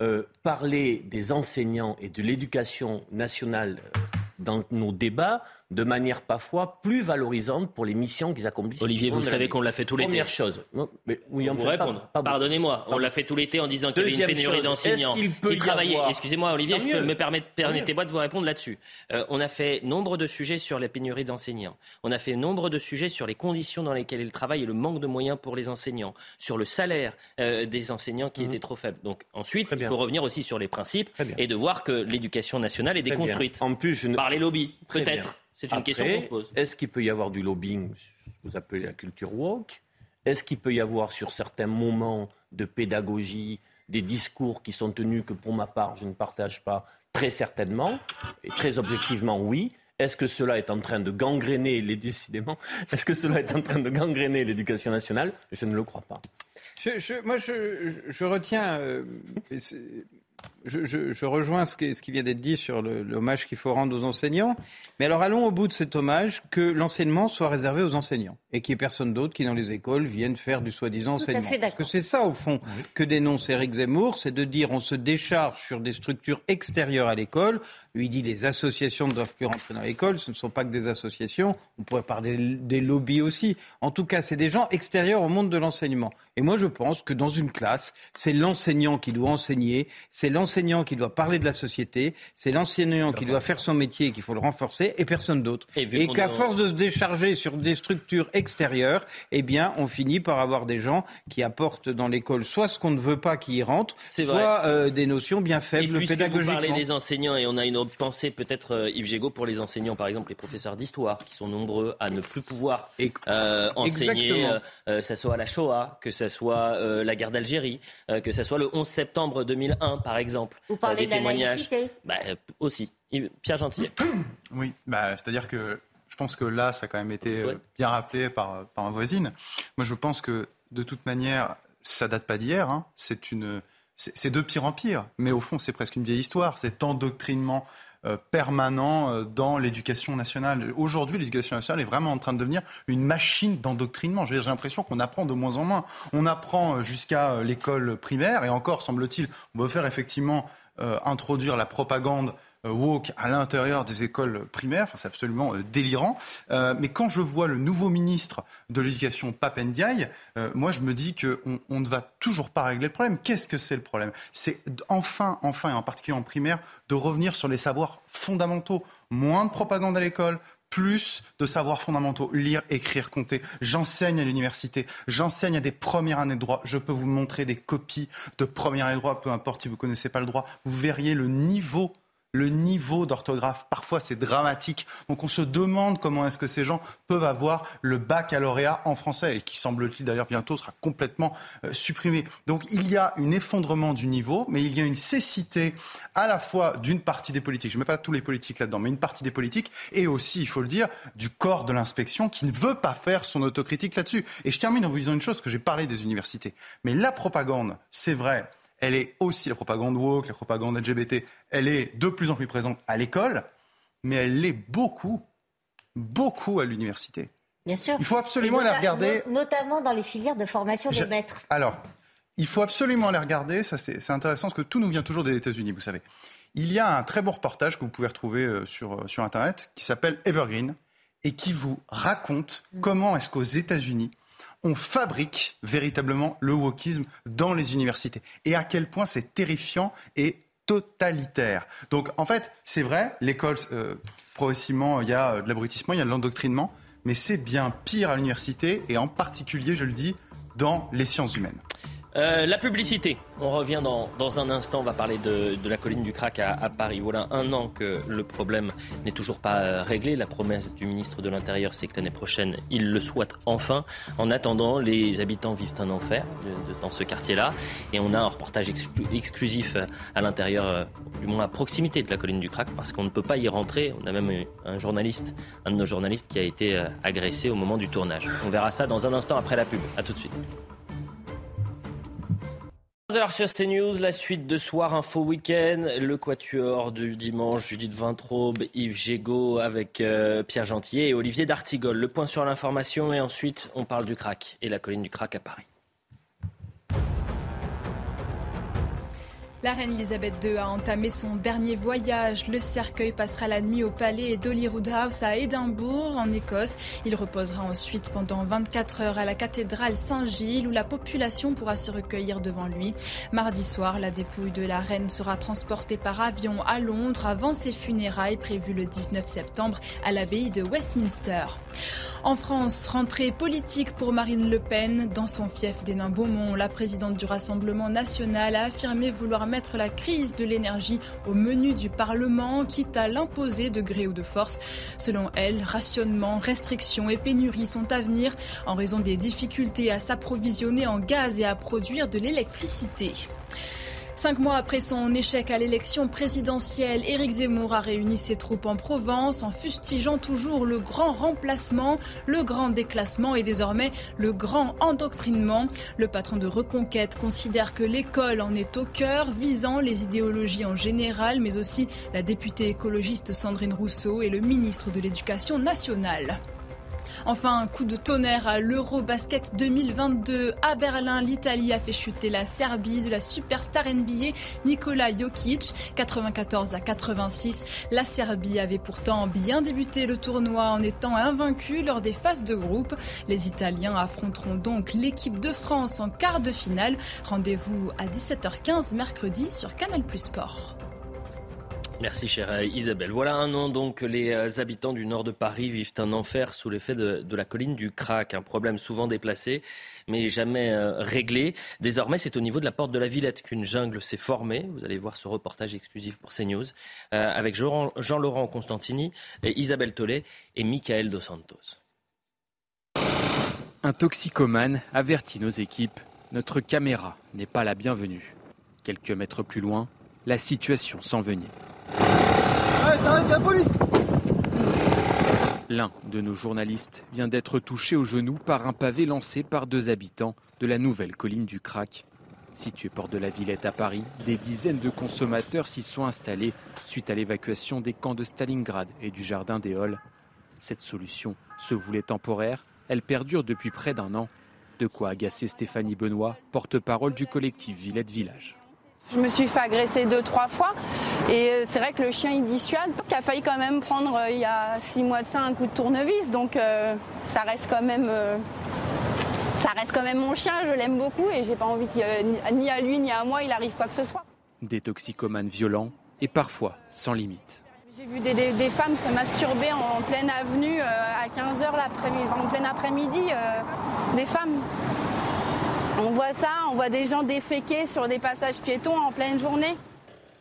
euh, parler des enseignants et de l'éducation nationale euh, dans nos débats de manière parfois plus valorisante pour les missions qu'ils accomplissent. Olivier, vous savez qu'on l'a fait tout l'été. Première chose. mais, oui, on vous répondre. Pardonnez-moi, on l'a fait tout l'été en disant qu'il y avait une pénurie d'enseignants qui travaillaient. Excusez-moi, Olivier, je peux me permettre, permettez-moi de vous répondre là-dessus? Euh, on a fait nombre de sujets sur la pénurie d'enseignants. On a fait nombre de sujets sur les conditions dans lesquelles ils travaillent et le manque de moyens pour les enseignants, sur le salaire euh, des enseignants qui mhm. était trop faible. Donc ensuite, il faut revenir aussi sur les principes et de voir que l'éducation nationale est déconstruite. En plus, je ne... par les lobbies, peut-être. C'est une question qu'on se pose. Est-ce qu'il peut y avoir du lobbying, vous appelez la culture woke? Est-ce qu'il peut y avoir sur certains moments de pédagogie des discours qui sont tenus que pour ma part je ne partage pas Très certainement, et très objectivement oui. Est-ce que cela est en train de gangréner les décidément Est-ce que cela est en train de gangréner l'éducation nationale? Je ne le crois pas. moi, je, retiens. Euh, je, rejoins ce qui, ce qui vient d'être dit sur l'hommage qu'il faut rendre aux enseignants. Mais alors allons au bout de cet hommage, que l'enseignement soit réservé aux enseignants et qu'il n'y ait personne d'autre qui, dans les écoles, vienne faire du soi-disant enseignement. Parce que c'est ça, au fond, que dénonce Éric Zemmour, c'est de dire on se décharge sur des structures extérieures à l'école. Lui dit les associations ne doivent plus rentrer dans l'école. Ce ne sont pas que des associations. On pourrait parler des lobbies aussi. En tout cas, c'est des gens extérieurs au monde de l'enseignement. Et moi, je pense que dans une classe, c'est l'enseignant qui doit enseigner, c'est l'enseignant qui doit parler de la société, c'est l'enseignant qui doit faire son métier et qu'il faut le renforcer, et personne d'autre. Et, qu'à force de se décharger sur des structures extérieures, eh bien, on finit par avoir des gens qui apportent dans l'école soit ce qu'on ne veut pas qu'ils y rentrent, soit euh, des notions bien faibles et pédagogiquement. Vous parlez des enseignants et on a une pensée peut-être euh, Yves Gégaud pour les enseignants, par exemple les professeurs d'histoire qui sont nombreux à ne plus pouvoir euh, enseigner, que ce soit à la Shoah, que ce soit la guerre d'Algérie, que ce soit le 11 septembre 2001, par exemple. Vous parlez des témoignages. Bah, aussi. Pierre Gentil. Oui, bah, c'est-à-dire que je pense que là, ça a quand même été euh, bien rappelé par, par ma voisine. Moi, je pense que de toute manière, ça date pas d'hier. Hein. C'est une, c'est de pire en pire. Mais au fond, c'est presque une vieille histoire. C'est endoctrinement euh, permanent euh, dans l'éducation nationale. Aujourd'hui, l'éducation nationale est vraiment en train de devenir une machine d'endoctrinement. J'ai l'impression qu'on apprend de moins en moins. On apprend jusqu'à l'école primaire, et encore, semble-t-il, on veut faire effectivement introduire la propagande euh, woke à l'intérieur des écoles primaires. C'est absolument euh, délirant. Euh, mais quand je vois le nouveau ministre de l'Éducation, Papendiaï, moi, je me dis qu'on on ne va toujours pas régler le problème. Qu'est-ce que c'est le problème? C'est enfin, enfin, et en particulier en primaire, de revenir sur les savoirs fondamentaux. Moins de propagande à l'école, plus de savoirs fondamentaux, lire, écrire, compter. J'enseigne à l'université, j'enseigne à des premières années de droit. Je peux vous montrer des copies de première année de droit, peu importe si vous ne connaissez pas le droit. Vous verriez le niveau le niveau d'orthographe. Parfois, c'est dramatique. Donc, on se demande comment est-ce que ces gens peuvent avoir le baccalauréat en français, et qui, semble-t-il, d'ailleurs, bientôt sera complètement euh, supprimé. Donc, il y a un effondrement du niveau, mais il y a une cécité à la fois d'une partie des politiques, je ne mets pas tous les politiques là-dedans, mais une partie des politiques, et aussi, il faut le dire, du corps de l'inspection qui ne veut pas faire son autocritique là-dessus. Et je termine en vous disant une chose, que j'ai parlé des universités. Mais la propagande, c'est vrai, elle est aussi la propagande woke, la propagande LGBT, elle est de plus en plus présente à l'école, mais elle l'est beaucoup, beaucoup à l'université. Bien sûr. Il faut absolument aller regarder. Notamment dans les filières de formation des maîtres. Alors, il faut absolument aller regarder. Ça, c'est intéressant parce que tout nous vient toujours des États-Unis, vous savez. Il y a un très bon reportage que vous pouvez retrouver euh, sur, euh, sur Internet qui s'appelle Evergreen et qui vous raconte mm. comment est-ce qu'aux États-Unis, on fabrique véritablement le wokisme dans les universités et à quel point c'est terrifiant et totalitaire. Donc en fait, c'est vrai, l'école, euh, progressivement, il y a de l'abrutissement, il y a de l'endoctrinement, mais c'est bien pire à l'université et en particulier, je le dis, dans les sciences humaines. Euh, la publicité. On revient dans, un instant. On va parler de, la colline du Crac à, Paris. Voilà un an que le problème n'est toujours pas euh, réglé. La promesse du ministre de l'Intérieur, c'est que l'année prochaine, il le souhaite enfin. En attendant, les habitants vivent un enfer dans ce quartier-là. Et on a un reportage exclusif à l'intérieur, euh, du moins à proximité de la colline du Crac, parce qu'on ne peut pas y rentrer. On a même un journaliste, un de nos journalistes, qui a été agressé au moment du tournage. On verra ça dans un instant après la pub. À tout de suite. 11h sur CNews, la suite de Soir Info Week-end, le quatuor du dimanche, Judith Vintraube, Yves Gégaud avec euh, Pierre Gentillet et Olivier D'Artigol. Le point sur l'information et ensuite on parle du crack et la colline du crack à Paris. La reine Elisabeth II a entamé son dernier voyage. Le cercueil passera la nuit au palais d'Holyrood House à Édimbourg, en Écosse. Il reposera ensuite pendant 24 heures à la cathédrale Saint-Gilles, où la population pourra se recueillir devant lui. Mardi soir, la dépouille de la reine sera transportée par avion à Londres avant ses funérailles prévues le 19 septembre à l'abbaye de Westminster. En France, rentrée politique pour Marine Le Pen. Dans son fief des Beaumont, la présidente du Rassemblement national a affirmé vouloir mettre la crise de l'énergie au menu du Parlement, quitte à l'imposer de gré ou de force. Selon elle, rationnement, restrictions et pénuries sont à venir en raison des difficultés à s'approvisionner en gaz et à produire de l'électricité. Cinq mois après son échec à l'élection présidentielle, Éric Zemmour a réuni ses troupes en Provence en fustigeant toujours le grand remplacement, le grand déclassement et désormais le grand endoctrinement. Le patron de Reconquête considère que l'école en est au cœur, visant les idéologies en général, mais aussi la députée écologiste Sandrine Rousseau et le ministre de l'Éducation nationale. Enfin, un coup de tonnerre à l'Eurobasket 2022. À Berlin, l'Italie a fait chuter la Serbie de la superstar NBA Nikola Jokic, 94 à 86. La Serbie avait pourtant bien débuté le tournoi en étant invaincue lors des phases de groupe. Les Italiens affronteront donc l'équipe de France en quart de finale. Rendez-vous à 17h15 mercredi sur Canal Plus Sport. Merci chère euh, Isabelle. Voilà un an donc que les euh, habitants du nord de Paris vivent un enfer sous l'effet de, la colline du Crac, un problème souvent déplacé mais jamais euh, réglé. Désormais, c'est au niveau de la porte de la Villette qu'une jungle s'est formée. Vous allez voir ce reportage exclusif pour CNews avec Jean-Laurent Constantini, Isabelle Tollet et Michael Dos Santos. Un toxicomane avertit nos équipes. Notre caméra n'est pas la bienvenue. Quelques mètres plus loin, la situation s'envenime. L'un de nos journalistes vient d'être touché au genou par un pavé lancé par deux habitants de la nouvelle colline du Crac. Située port de la Villette à Paris, des dizaines de consommateurs s'y sont installés suite à l'évacuation des camps de Stalingrad et du jardin des Halles. Cette solution se voulait temporaire, elle perdure depuis près d'un an. De quoi agacer Stéphanie Benoît, porte-parole du collectif Villette Village. Je me suis fait agresser deux, trois fois. Et euh, c'est vrai que le chien, il dissuade. Il a failli quand même prendre, euh, il y a six mois de ça, un coup de tournevis. Donc euh, ça reste quand même... ça reste quand même mon chien, je l'aime beaucoup et j'ai pas envie qu'il ni à lui ni à moi il arrive quoi que ce soit. Des toxicomanes violents et parfois sans limite. J'ai vu des, femmes se masturber en, pleine avenue à 15h l'après-midi, en plein après-midi, des femmes. On voit ça, on voit des gens déféquer sur des passages piétons en pleine journée.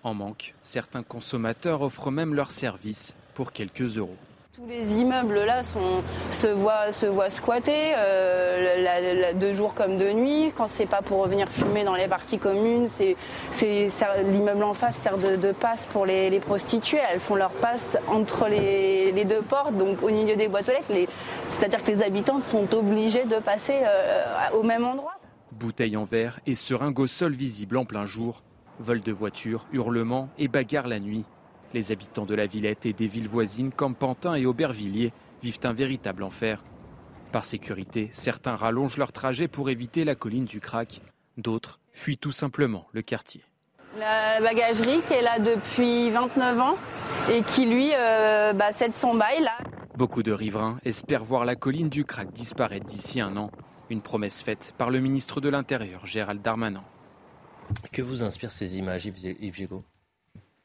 En manque, certains consommateurs offrent même leurs services pour quelques euros. Tous les immeubles là se voient, se voient squatter euh, de jour comme de nuit. Quand c'est pas pour revenir fumer dans les parties communes, c'est, l'immeuble en face sert de, passe pour les, prostituées. Elles font leur passe entre les, deux portes, donc au milieu des boîtes aux lettres. c'est-à-dire que les habitants sont obligés de passer euh, au même endroit. Bouteilles en verre et seringues au sol visibles en plein jour. Vol de voitures, hurlements et bagarres la nuit. Les habitants de la Villette et des villes voisines comme Pantin et Aubervilliers vivent un véritable enfer. Par sécurité, certains rallongent leur trajet pour éviter la colline du Crac. D'autres fuient tout simplement le quartier. La bagagerie qui est là depuis 29 ans et qui lui euh, bah, cède son bail là. Beaucoup de riverains espèrent voir la colline du Crac disparaître d'ici un an. Une promesse faite par le ministre de l'Intérieur, Gérald Darmanin. Que vous inspirent ces images, Yves Gégaud?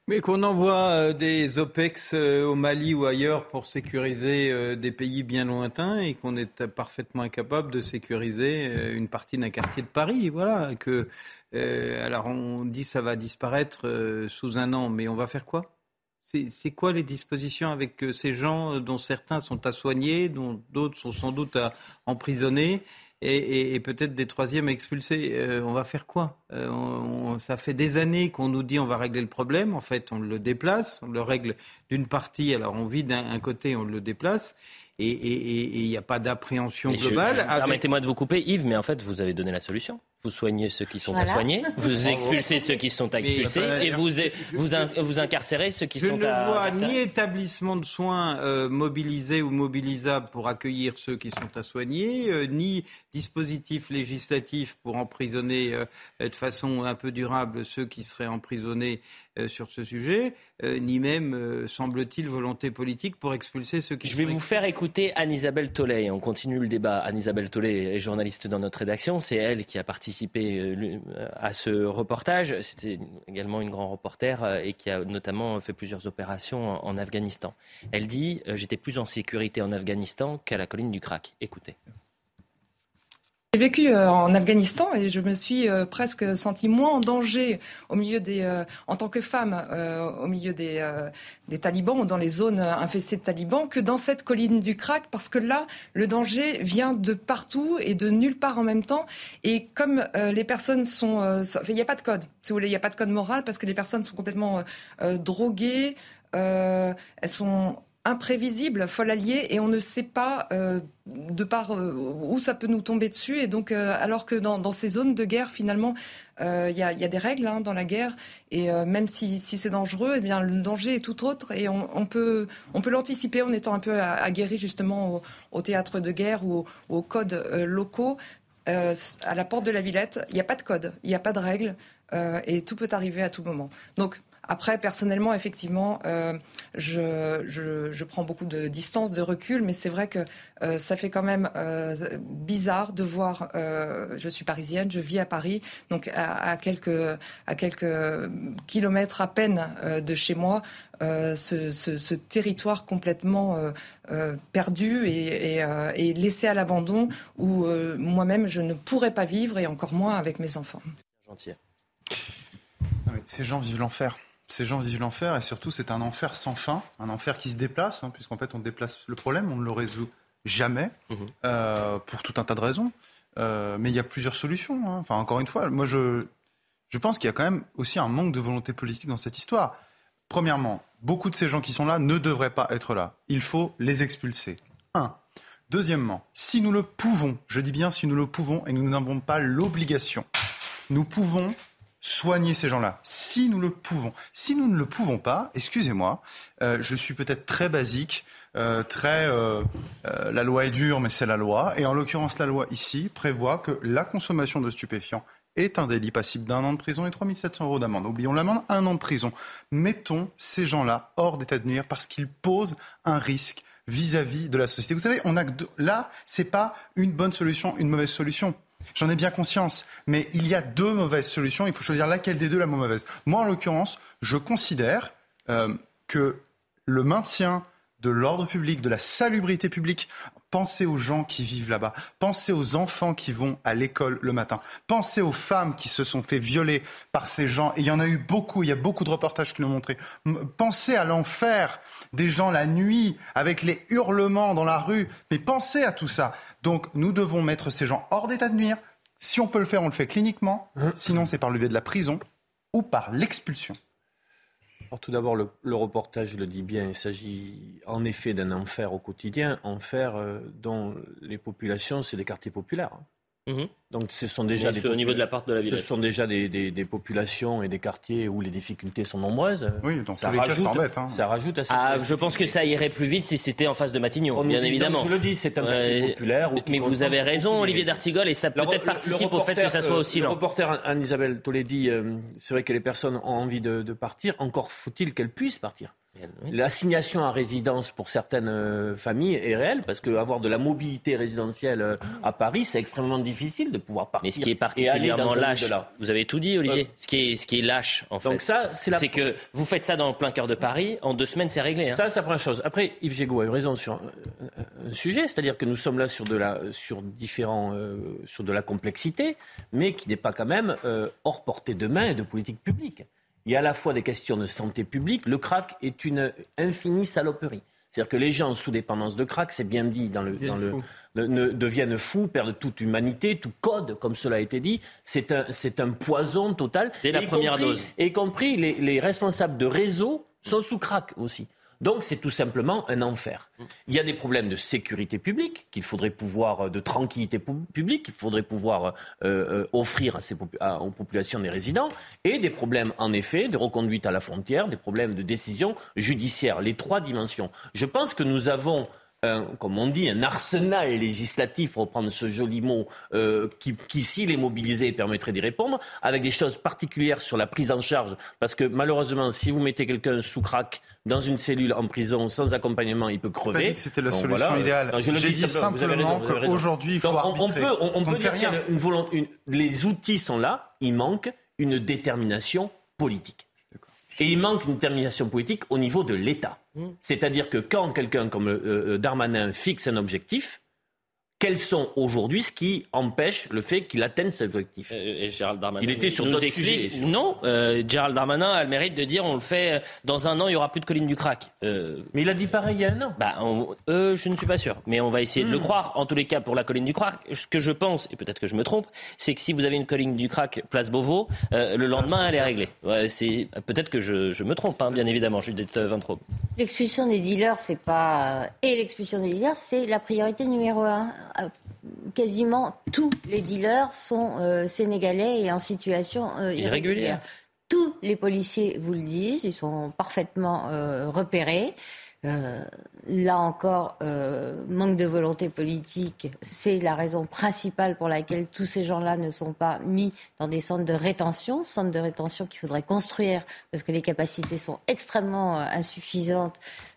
Mais qu'on envoie euh, des OPEX euh, au Mali ou ailleurs pour sécuriser euh, des pays bien lointains et qu'on est parfaitement incapable de sécuriser une partie d'un quartier de Paris. Voilà. Que, alors on dit ça va disparaître sous un an, mais on va faire quoi? C'est quoi les dispositions avec ces gens dont certains sont à soigner, dont d'autres sont sans doute à emprisonner et, peut-être des troisièmes expulsés. Euh, on va faire quoi? Euh, Ça fait des années qu'on nous dit on va régler le problème. En fait, on le déplace, on le règle d'une partie. Alors on vit d'un côté, on le déplace. Et il n'y a pas d'appréhension globale. Permettez-moi de vous couper, Yves, mais en fait, vous avez donné la solution vous soignez ceux qui sont à soigner, vous expulsez ceux qui sont à expulser et vous, vous, vous incarcérez ceux qui sont à Je ne vois ni établissement de soins euh, mobilisés ou mobilisables pour accueillir ceux qui sont à soigner, euh, ni dispositif législatif pour emprisonner euh, de façon un peu durable ceux qui seraient emprisonnés sur ce sujet, ni même, semble-t-il, volonté politique pour expulser ceux qui Je vais vous faire écouter Anne-Isabelle Tollet. On continue le débat. Anne-Isabelle Tollet est journaliste dans notre rédaction. C'est elle qui a participé euh, à ce reportage. C'était également une grande reporter euh, et qui a notamment fait plusieurs opérations en Afghanistan. Elle dit euh, J'étais plus en sécurité en Afghanistan qu'à la colline du Crac. Écoutez. J'ai vécu euh, en Afghanistan et je me suis euh, presque senti moins en danger au milieu des, euh, en tant que femme, au milieu des, talibans ou dans les zones infestées de talibans que dans cette colline du Crac parce que là, le danger vient de partout et de nulle part en même temps. Et comme les personnes sont, il n'y a pas de code, si vous voulez, il n'y a pas de code moral parce que les personnes sont complètement droguées. elles sont imprévisible, folle alliée, et on ne sait pas euh, de par euh, où ça peut nous tomber dessus. Et donc, euh, alors que dans, ces zones de guerre, finalement, il y, a, des règles hein, dans la guerre, et même si, c'est dangereux, eh bien le danger est tout autre, et on, peut, on peut l'anticiper en étant un peu aguerri justement au, théâtre de guerre ou, aux codes locaux. à la porte de la Villette, il n'y a pas de code, il n'y a pas de règles, et tout peut arriver à tout moment. Donc après, personnellement, effectivement, euh, je, je, je, prends beaucoup de distance, de recul, mais c'est vrai que euh, ça fait quand même euh, bizarre de voir. Euh, je suis parisienne, je vis à Paris, donc à, à, quelques à quelques kilomètres à peine euh, de chez moi, ce, ce, ce, territoire complètement perdu et, et, et, laissé à l'abandon, où moi-même je ne pourrais pas vivre, et encore moins avec mes enfants. Gentil. Ces gens vivent l'enfer ces gens vivent l'enfer et surtout c'est un enfer sans fin, un enfer qui se déplace, hein, puisqu'en fait on déplace le problème, on ne le résout jamais mhm. euh, pour tout un tas de raisons. Euh, mais il y a plusieurs solutions. Hein. Enfin, encore une fois, moi je, je pense qu'il y a quand même aussi un manque de volonté politique dans cette histoire. Premièrement, beaucoup de ces gens qui sont là ne devraient pas être là. Il faut les expulser. Un. Deuxièmement, si nous le pouvons, je dis bien si nous le pouvons et nous n'avons pas l'obligation, nous pouvons soigner ces gens-là, si nous le pouvons. Si nous ne le pouvons pas, excusez-moi, euh, je suis peut-être très basique, euh, très euh, la loi est dure, mais c'est la loi. Et en l'occurrence, la loi ici prévoit que la consommation de stupéfiants est un délit passible d'un an de prison et 3 700 euros d'amende. Oublions l'amende, un an de prison. Mettons ces gens-là hors d'état de nuire parce qu'ils posent un risque vis-à-vis de la société. Vous savez, on a là, c'est pas une bonne solution, une mauvaise solution. J'en ai bien conscience. Mais il y a deux mauvaises solutions. Il faut choisir laquelle des deux la mauvaise. Moi, en l'occurrence, je considère euh, que le maintien de l'ordre public, de la salubrité publique. Pensez aux gens qui vivent là-bas. Pensez aux enfants qui vont à l'école le matin. Pensez aux femmes qui se sont fait violer par ces gens. Il y en a eu beaucoup. Il y a beaucoup de reportages qui l'ont montré. Pensez à l'enfer des gens la nuit avec les hurlements dans la rue. Mais pensez à tout ça. Donc nous devons mettre ces gens hors d'état de nuire. Si on peut le faire, on le fait cliniquement. Hein Sinon, c'est par le biais de la prison ou par l'expulsion tout d'abord, le, reportage le dit bien, il s'agit en effet d'un enfer au quotidien, enfer euh, dont les populations, c'est des quartiers populaires. Mhm. Donc ce sont déjà des au niveau de la porte de la Ce Villette. sont déjà des, des- des populations et des quartiers où les difficultés sont nombreuses. Oui, dans tous les cas, ça embête, hein. Ça rajoute à cette Ah, je pense que ça irait plus vite si c'était en face de Matignon, On nous bien dit- évidemment. donc, je le dis, c'est un quartier Ouais, populaire Mais vous avez raison, Olivier d'Artigol, et ça Le- peut-être le- participe le au fait que ça soit euh, aussi Le lent. reporter Anne-Isabelle Toledi, euh, c'est vrai que les personnes ont envie de, de partir, encore faut-il qu'elles puissent partir. L'assignation à résidence pour certaines euh, familles est réelle parce qu'avoir de la mobilité résidentielle euh, à Paris, c'est extrêmement difficile de pouvoir partir. Mais ce qui est particulièrement lâche, vous avez tout dit, Olivier. Euh, ce, qui est, ce qui est lâche, en fait. Ça, c'est la- que vous faites ça dans le plein cœur de Paris, en deux semaines, c'est réglé. hein. Ça, c'est la première chose. Après, Yves Gégaud a eu raison sur un, un- un sujet, c'est-à-dire que nous sommes là sur de la, sur différents, euh, sur de la complexité, mais qui n'est pas quand même euh, hors portée de main et de politique publique. Il y a à la fois des questions de santé publique. Le crack est une infinie saloperie. C'est-à-dire que les gens sous dépendance de crack, c'est bien dit dans le, Deviennent dans le- fous. ne, ne- deviennent fous, perdent toute humanité, tout code, comme cela a été dit. C'est un, poison total. Dès la Y première compris- dose. Y compris les, les responsables de réseau sont sous crack aussi. Donc c'est tout simplement un enfer. Il y a des problèmes de sécurité publique qu'il faudrait pouvoir, euh, de tranquillité pu- publique qu'il faudrait pouvoir euh, euh, offrir aux populations des résidents, et des problèmes en effet de reconduite à la frontière, des problèmes de décision judiciaire, les trois dimensions. Je pense que nous avons un, comme on dit, un arsenal législatif, pour reprendre ce joli mot, euh, qui, qui, s'il est mobilisé, permettrait d'y répondre, avec des choses particulières sur la prise en charge. Parce que malheureusement, si vous mettez quelqu'un sous crack dans une cellule en prison sans accompagnement, il peut crever. pas dit que c'était la Donc solution voilà, idéale. euh, je le J'ai dis dit simplement, qu'aujourd'hui, il faut Donc, on- on, peut, on, on peut ne dire fait qu'il y a rien. une volonté, une- les outils sont là, il manque une détermination politique. Et il manque une détermination politique au niveau de l'État. C'est-à-dire que quand quelqu'un comme euh, euh, Darmanin fixe un objectif, quels sont aujourd'hui ce qui empêche le fait qu'il atteigne cet objectif? Euh, Et Gérald Darmanin Il était sur d'autres sujets. Non, euh, Gérald Darmanin a le mérite de dire on le fait euh, dans un an, il n'y aura plus de colline du crack. Euh, mais il a dit pareil il y a un an. Bah, on- euh, je ne suis pas sûr, mais on va essayer de le Hmm. croire. En tous les cas, pour la colline du crack, ce que je pense, et peut-être que je me trompe, c'est que si vous avez une colline du crack place Beauvau, euh, le lendemain, elle est réglée. Ouais, c'est peut-être que je, je me trompe, hein, bien évidemment. Judith Vintraube. L'expulsion des dealers, c'est pas et l'expulsion des dealers, c'est la priorité numéro un. Euh, Quasiment tous les dealers sont euh, sénégalais et en situation euh, Irrégulière. Tous les policiers vous le disent, ils sont parfaitement euh, repérés. Là encore, manque de volonté politique, c'est la raison principale pour laquelle tous ces gens-là ne sont pas mis dans des centres de rétention, centres de rétention qu'il faudrait construire parce que les capacités sont extrêmement insuffisantes.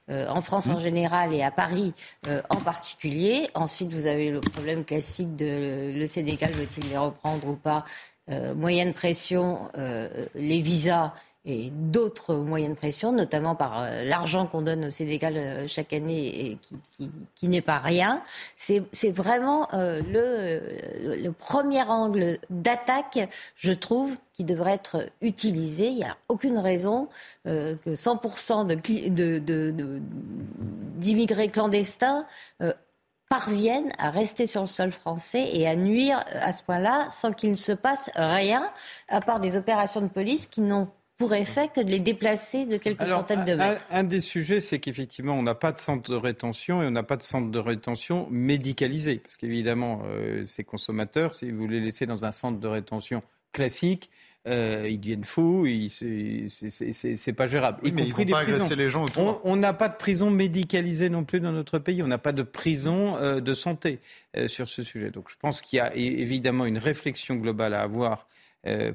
Euh, en France en général et à Paris euh, en particulier. Ensuite, vous avez le problème classique de le Sénégal veut-il les reprendre ou pas? Euh, Moyenne pression, les visas et d'autres moyens de pression, notamment par euh, l'argent qu'on donne au Sénégal euh, chaque année et qui, n'est pas rien. C'est vraiment euh, le, premier angle d'attaque, je trouve, qui devrait être utilisé. Il n'y a aucune raison que 100% de cli- de- de- de- d'immigrés clandestins parviennent à rester sur le sol français et à nuire à ce point-là sans qu'il ne se passe rien, à part des opérations de police qui n'ont pour effet que de les déplacer de quelques Alors, centaines de un- mètres. Un, des sujets, c'est qu'effectivement, on n'a pas de centre de rétention et on n'a pas de centre de rétention médicalisé. Parce qu'évidemment, euh, ces consommateurs, si vous les laissez dans un centre de rétention classique, euh, ils deviennent fous, c'est- pas gérable. Oui, y mais ils compris vont des pas prisons. agresser les gens autour. On- n'a pas de prison médicalisée non plus dans notre pays. On n'a pas de prison euh, de santé euh, sur ce sujet. Donc je pense qu'il y a évidemment une réflexion globale à avoir euh,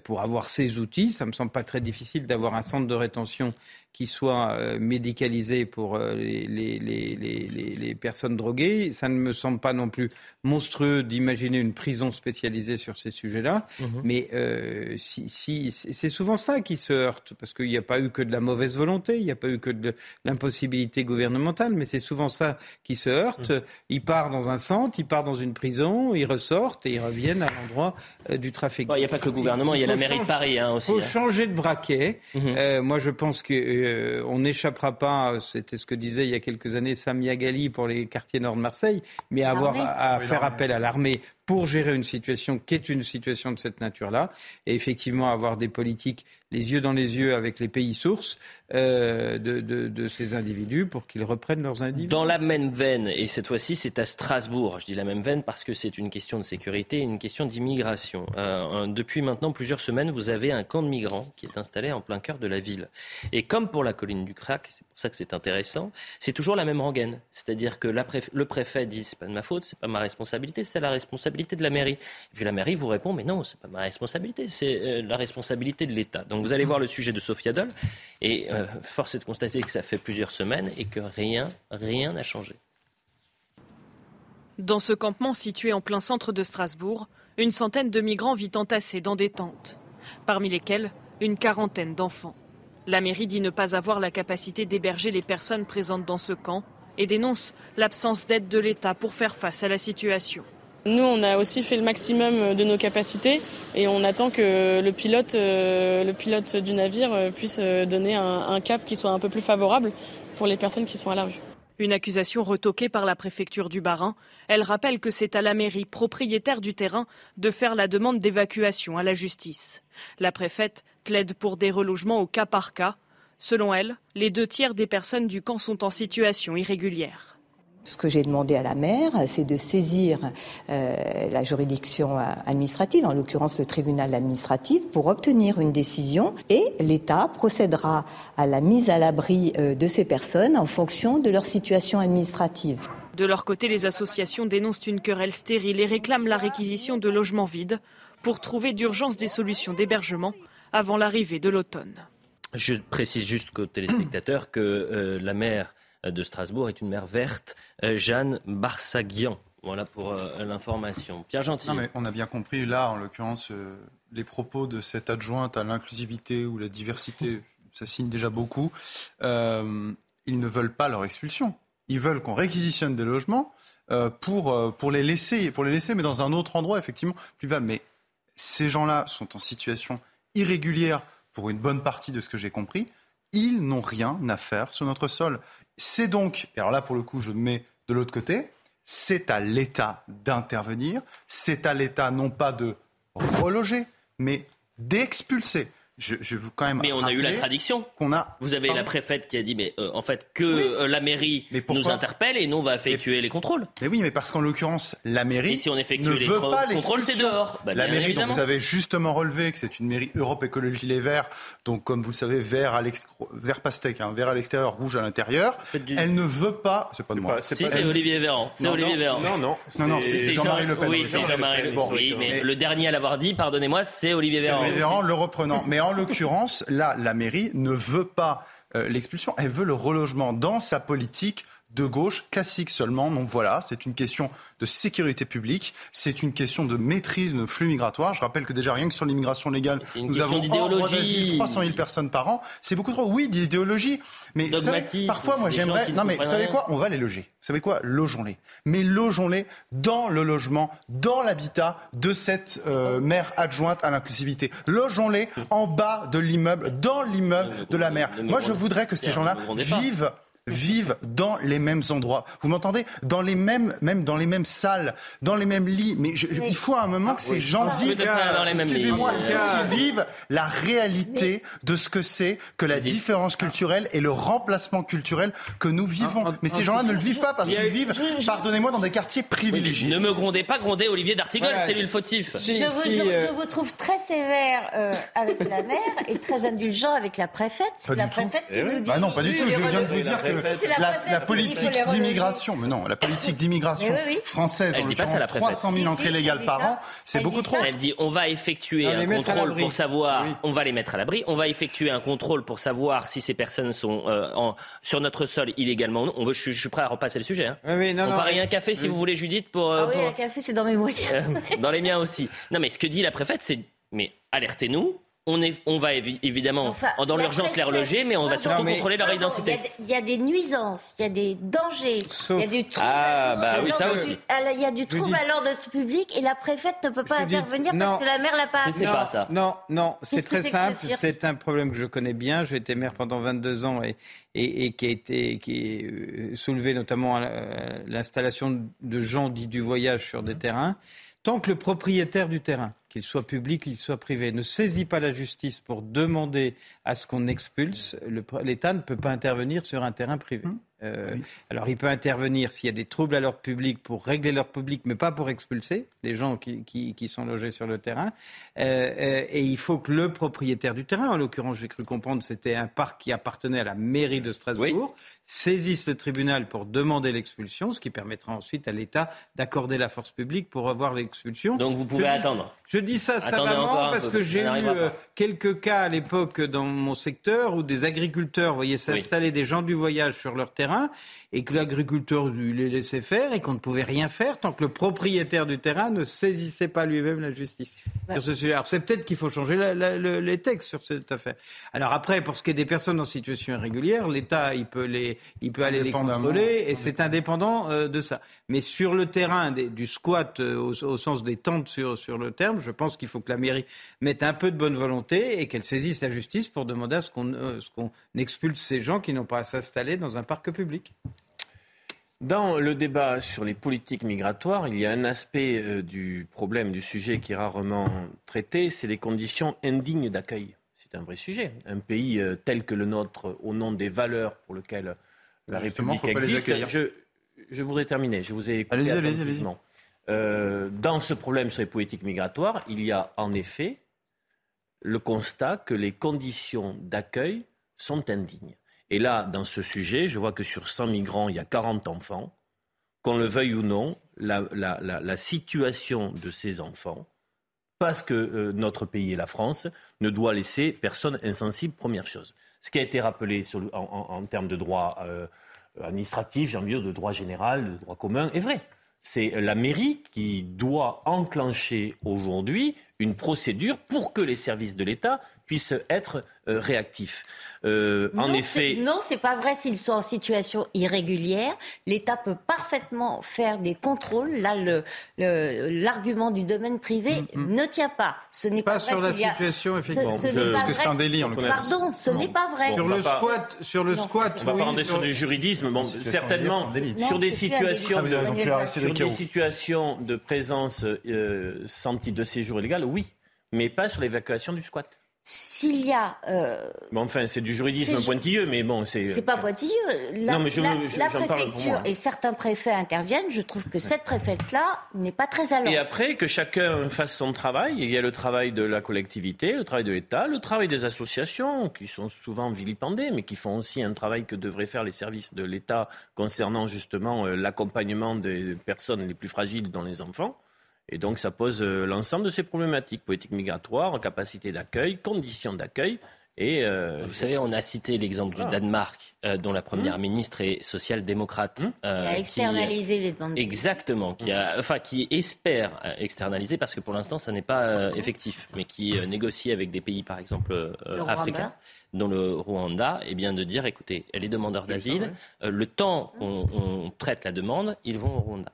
pour avoir ces outils. Ça me semble pas très difficile d'avoir un centre de rétention qui soit euh, médicalisé pour euh, les, les, les, les, les- les personnes droguées. Ça ne me semble pas non plus monstrueux d'imaginer une prison spécialisée sur ces sujets-là. Mhm. Mais euh, si, si, c'est souvent ça qui se heurte, parce qu'il n'y a pas eu que de la mauvaise volonté, il n'y a pas eu que de l'impossibilité gouvernementale, mais c'est souvent ça qui se heurte. Mhm. Ils partent dans un centre, ils partent dans une prison, ils ressortent et ils reviennent à l'endroit euh, du trafic. Il n'y a pas que le gouvernement, il y a la mairie de Paris hein, Il aussi. faut hein. changer de braquet. Mhm. Euh, moi, je pense que euh, on n'échappera pas. C'était ce que disait il y a quelques années Samia Gali pour les quartiers nord de Marseille, mais avoir à, à Oui, faire appel à l'armée pour gérer une situation qui est une situation de cette nature-là, et effectivement avoir des politiques les yeux dans les yeux avec les pays sources euh, de, ces individus pour qu'ils reprennent leurs individus. Dans la même veine, et cette fois-ci c'est à Strasbourg, je dis la même veine parce que c'est une question de sécurité et une question d'immigration. Euh, depuis maintenant plusieurs semaines, vous avez un camp de migrants qui est installé en plein cœur de la ville. Et comme pour la colline du Crac, c'est pour ça que c'est intéressant, c'est toujours la même rengaine. C'est-à-dire que le préfet dit c'est pas de ma faute, c'est pas ma responsabilité, c'est la responsabilité de la mairie. Et puis la mairie vous répond mais non, c'est pas ma responsabilité, c'est euh, la responsabilité de l'État. Donc vous allez voir le sujet de Sophia Dole et euh, force est de constater que ça fait plusieurs semaines et que rien, rien n'a changé. Dans ce campement situé en plein centre de Strasbourg, une centaine de migrants vit entassés dans des tentes, parmi lesquels une quarantaine d'enfants. La mairie dit ne pas avoir la capacité d'héberger les personnes présentes dans ce camp et dénonce l'absence d'aide de l'État pour faire face à la situation. Nous, on a aussi fait le maximum de nos capacités et on attend que le pilote, euh, le pilote du navire euh, puisse euh, donner un, cap qui soit un peu plus favorable pour les personnes qui sont à la rue. Une accusation retoquée par la préfecture du Bas-Rhin. Elle rappelle que c'est à la mairie, propriétaire du terrain, de faire la demande d'évacuation à la justice. La préfète plaide pour des relogements au cas par cas. Selon elle, les deux tiers des personnes du camp sont en situation irrégulière. Ce que j'ai demandé à la maire, c'est de saisir euh, la juridiction administrative, en l'occurrence le tribunal administratif, pour obtenir une décision et l'État procédera à la mise à l'abri euh, de ces personnes en fonction de leur situation administrative. De leur côté, les associations dénoncent une querelle stérile et réclament la réquisition de logements vides pour trouver d'urgence des solutions d'hébergement avant l'arrivée de l'automne. Je précise juste aux téléspectateurs que euh, la maire euh, de Strasbourg est une mère verte, euh, Jeanne Barsaguian. Voilà pour euh, l'information. Pierre Gentil. mais on a bien compris, là, en l'occurrence, les propos de cette adjointe à l'inclusivité ou la diversité, ça signe déjà beaucoup. ils ne veulent pas leur expulsion. Ils veulent qu'on réquisitionne des logements pour, pour, les laisser, pour les laisser, mais dans un autre endroit, effectivement, plus vague. Mais ces gens-là sont en situation irrégulière pour une bonne partie de ce que j'ai compris ils n'ont rien à faire sur notre sol. C'est donc, et alors là pour le coup je me mets de l'autre côté, c'est à l'État d'intervenir, c'est à l'État non pas de reloger, mais d'expulser. Je, je veux quand même mais on a eu la tradition. Qu'on a. Vous avez la préfète qui a dit, mais euh, en fait, que euh, la mairie nous interpelle et nous on va effectuer les contrôles. Mais oui, mais parce qu'en l'occurrence, la mairie et si on effectue ne les veut pas contrôles, c'est dehors. Bah, la mairie, dont vous avez justement relevé que c'est une mairie Europe Écologie Les Verts, donc comme vous le savez, vert à vert pastèque, hein, vert à l'extérieur, rouge à l'intérieur. Elle ne veut pas. C'est pas de moi. Si, c'est Olivier Véran. C'est Olivier Véran. Non, non, non, non, c'est Jean-Marie Le Pen. Oui, c'est Jean-Marie Le Pen. Oui, mais le dernier à l'avoir dit, pardonnez-moi, c'est Olivier Véran. Olivier Véran, le reprenant. Mais en l'occurrence là, la mairie ne veut pas euh, l'expulsion, elle veut le relogement. Dans sa politique de gauche classique seulement. Donc voilà, c'est une question de sécurité publique, c'est une question de maîtrise de flux migratoires. Je rappelle que déjà rien que sur l'immigration légale, nous avons hors 300 000 personnes par an. C'est beaucoup trop. Oui, d'idéologie. Mais parfois, moi, j'aimerais. Non, mais vous savez quoi? On va les loger. Vous savez quoi? Logeons-les. Mais logeons-les dans le logement, dans l'habitat de cette euh, maire adjointe à l'inclusivité. Logeons-les en bas de l'immeuble, dans l'immeuble de la maire. Moi, je voudrais que ces gens-là vivent vivent dans les mêmes endroits. Vous m'entendez Dans les mêmes, même dans les mêmes salles, dans les mêmes lits. Mais il faut à un moment que ces gens vivent, excusez-moi, qu'ils vivent la réalité de ce que c'est que la différence culturelle et le remplacement culturel que nous vivons. Mais ces gens-là ne le vivent pas parce qu'ils vivent, pardonnez-moi, dans des quartiers privilégiés. Ne me grondez pas, grondez Olivier d'Artigol, c'est lui le fautif. Je vous, euh, je vous trouve très sévère euh, avec la maire et très indulgent avec la préfète. C'est la préfète qui eh nous dit. Bah non, pas du tout. Je viens de vous dire que la, politique d'immigration, mais non, la politique d'immigration française, en l'occurrence 300 000 entrées légales par an, c'est beaucoup trop. Elle dit on va effectuer un contrôle pour savoir, on va les mettre à l'abri, on va effectuer un contrôle pour savoir si ces personnes sont euh, sur notre sol illégalement. On, je, je, suis prêt à repasser le sujet. Hein. on parie un café si vous voulez, Judith, pour. Euh, ah oui, un café, c'est dans mes moyens. Euh, dans les miens aussi. Non, mais ce que dit la préfète, c'est mais alertez-nous, on, est, on va évidemment dans l'urgence les reloger, mais on va surtout contrôler leur identité. Il y, a des nuisances, il y a des dangers, il y a du trouble. Ah, bah oui, ça aussi. Il y a du trouble à l'ordre public et la préfète ne peut pas intervenir parce que la maire l'a pas. C'est pas ça. Non, non, c'est très simple. C'est un problème que je connais bien. J'ai été maire pendant 22 ans et, et, qui a été qui est euh, soulevé notamment à l'installation de gens dits du voyage sur des terrains. Tant que le propriétaire du terrain, qu'il soit public, qu'il soit privé, ne saisit pas la justice pour demander à ce qu'on expulse, l'État ne peut pas intervenir sur un terrain privé. Hum. Euh, alors, il peut intervenir s'il y a des troubles à l'ordre public pour régler l'ordre public, mais pas pour expulser les gens qui, qui, sont logés sur le terrain. Euh, euh, et il faut que le propriétaire du terrain, en l'occurrence, j'ai cru comprendre, c'était un parc qui appartenait à la mairie de Strasbourg, saisisse le tribunal pour demander l'expulsion, ce qui permettra ensuite à l'État d'accorder la force publique pour avoir l'expulsion. Donc, vous pouvez attendre. je dis ça savamment parce que j'ai eu quelques cas à l'époque dans mon secteur où des agriculteurs voyaient s'installer des gens du voyage sur leur terrain et que l'agriculteur les laissait faire et qu'on ne pouvait rien faire tant que le propriétaire du terrain ne saisissait pas lui-même la justice sur ce sujet. Alors c'est peut-être qu'il faut changer les textes sur cette affaire. Alors après, pour ce qui est des personnes en situation irrégulière, l'État il peut les, il peut aller les contrôler et c'est indépendant euh, de ça. Mais sur le terrain du squat euh, au, sens des tentes sur, sur le terme, je pense qu'il faut que la mairie mette un peu de bonne volonté et qu'elle saisisse la justice pour demander à ce qu'on euh, qu'on expulse ces gens qui n'ont pas à s'installer dans un parc public. Dans le débat sur les politiques migratoires, il y a un aspect euh, du problème, du sujet qui est rarement traité, c'est les conditions indignes d'accueil. C'est un vrai sujet. Un pays euh, tel que le nôtre, au nom des valeurs pour lesquelles la République existe. Je, je, voudrais terminer. Je vous ai écouté attentivement. Euh, dans ce problème sur les politiques migratoires, il y a en effet le constat que les conditions d'accueil sont indignes. Et là, dans ce sujet, je vois que sur 100 migrants, il y a 40 enfants. Qu'on le veuille ou non, la, situation de ces enfants, parce que euh, notre pays et la France, ne doit laisser personne insensible, première chose. Ce qui a été rappelé en, termes de droit euh, administratif, j'ai envie de dire de droit général, de droit commun, est vrai. C'est la mairie qui doit enclencher aujourd'hui une procédure pour que les services de l'État puissent être euh, réactifs. Euh, en effet. Non, c'est pas vrai s'ils sont en situation irrégulière. L'État peut parfaitement faire des contrôles. Là, l'argument du domaine privé mm, mm. ne tient pas. Ce n'est pas, pas, sur la situation, effectivement. Ce, Parce que c'est un délit, en Pardon, ce n'est pas vrai. sur le squat, sur le squat, on va pas rentrer sur du juridisme. Bon, certainement, sur des situations de, sur des situations de présence euh, sans titre de séjour illégal, oui, mais pas sur l'évacuation du squat s'il y a. Euh, enfin, c'est du juridisme pointilleux, mais bon, c'est. C'est pas pointilleux. La, non, mais je, la, préfecture et certains préfets interviennent. Je trouve que cette préfète-là n'est pas très allante. Et après, que chacun fasse son travail. Il y a le travail de la collectivité, le travail de l'État, le travail des associations, qui sont souvent vilipendées, mais qui font aussi un travail que devraient faire les services de l'État concernant justement euh, l'accompagnement des personnes les plus fragiles, dont les enfants. Et donc ça pose euh, l'ensemble de ces problématiques, politique migratoire, capacité d'accueil, conditions d'accueil. Et euh, Vous savez, on a cité l'exemple du Danemark, euh, dont la première mmh. ministre est social-démocrate. Mmh. qui a externalisé les demandes. Exactement, qui, a, enfin, qui espère externaliser, parce que pour l'instant, ça n'est pas effectif, mais qui négocie avec des pays, par exemple, africains dont le Rwanda, et bien de dire, écoutez, les demandeurs d'asile, le temps qu'on traite la demande, ils vont au Rwanda.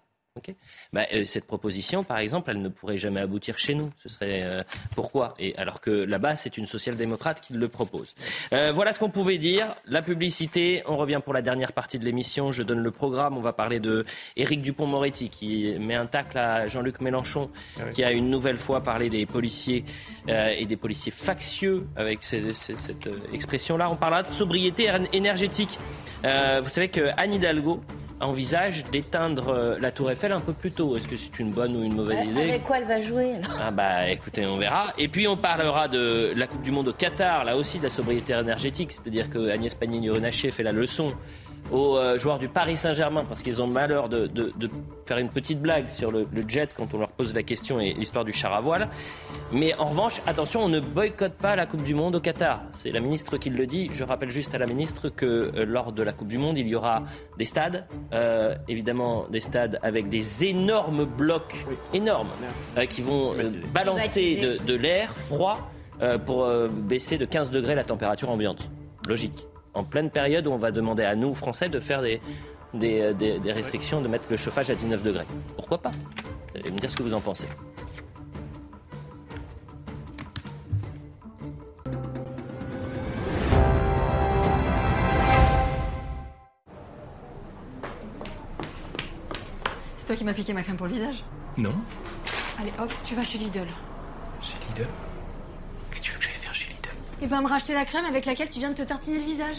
Bah, euh, cette proposition, par exemple, elle ne pourrait jamais aboutir chez nous. Ce serait euh, pourquoi? Et alors que là-bas, c'est une social-démocrate qui le propose. Euh, voilà ce qu'on pouvait dire. La publicité. On revient pour la dernière partie de l'émission. Je donne le programme. On va parler de Éric Dupont-Moretti qui met un tacle à Jean-Luc Mélenchon, ah qui a une nouvelle fois parlé des policiers et des policiers factieux avec cette expression-là. On parlera de sobriété énergétique. vous savez que Anne Hidalgo envisage d'éteindre euh, la Tour Eiffel un peu plus tôt. Est-ce que c'est une bonne ou une mauvaise idée Avec quoi elle va jouer Ah bah écoutez, on verra. Et puis on parlera de la Coupe du Monde au Qatar, là aussi de la sobriété énergétique, c'est-à-dire que Agnès Pannier-Runacher fait la leçon aux euh, joueurs du Paris Saint-Germain parce qu'ils ont malheur de, faire une petite blague sur le, jet quand on leur pose la question et l'histoire du char à voile. Mais en revanche, attention, on ne boycotte pas la Coupe du Monde au Qatar. C'est la ministre qui le dit. Je rappelle juste à la ministre que euh, lors de la Coupe du Monde, il y aura des stades, euh, évidemment des stades avec des énormes blocs, énormes, qui vont balancer de, de l'air froid pour baisser de 15 degrés la température ambiante. Logique en pleine période où on va demander à nous, Français, de faire des, des, restrictions, de mettre le chauffage à 19 degrés. Pourquoi pas? Vous allez me dire ce que vous en pensez. C'est toi qui m'as piqué ma crème pour le visage? Non. Allez, hop, tu vas chez Lidl. Chez Lidl Qu'est-ce que tu veux que j'aille faire chez Lidl Et ben me racheter la crème avec laquelle tu viens de te tartiner le visage.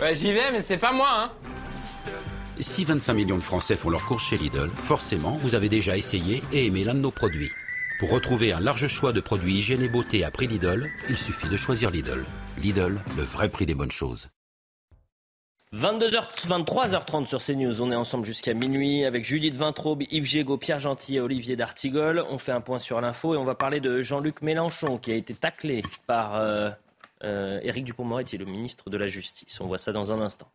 Ouais, j'y vais, mais c'est pas moi, hein. Si 25 millions de Français font leur course chez Lidl, forcément, vous avez déjà essayé et aimé l'un de nos produits. Pour retrouver un large choix de produits hygiène et beauté à prix Lidl, il suffit de choisir Lidl. Lidl, le vrai prix des bonnes choses. 22h, 23h30 sur CNews. On est ensemble jusqu'à minuit avec Judith Vintraube, Yves Gégaud, Pierre Gentil et Olivier D'Artigol. On fait un point sur l'info et on va parler de Jean-Luc Mélenchon qui a été taclé par euh, euh, Éric Dupont-Moretti, le ministre de la Justice. On voit ça dans un instant.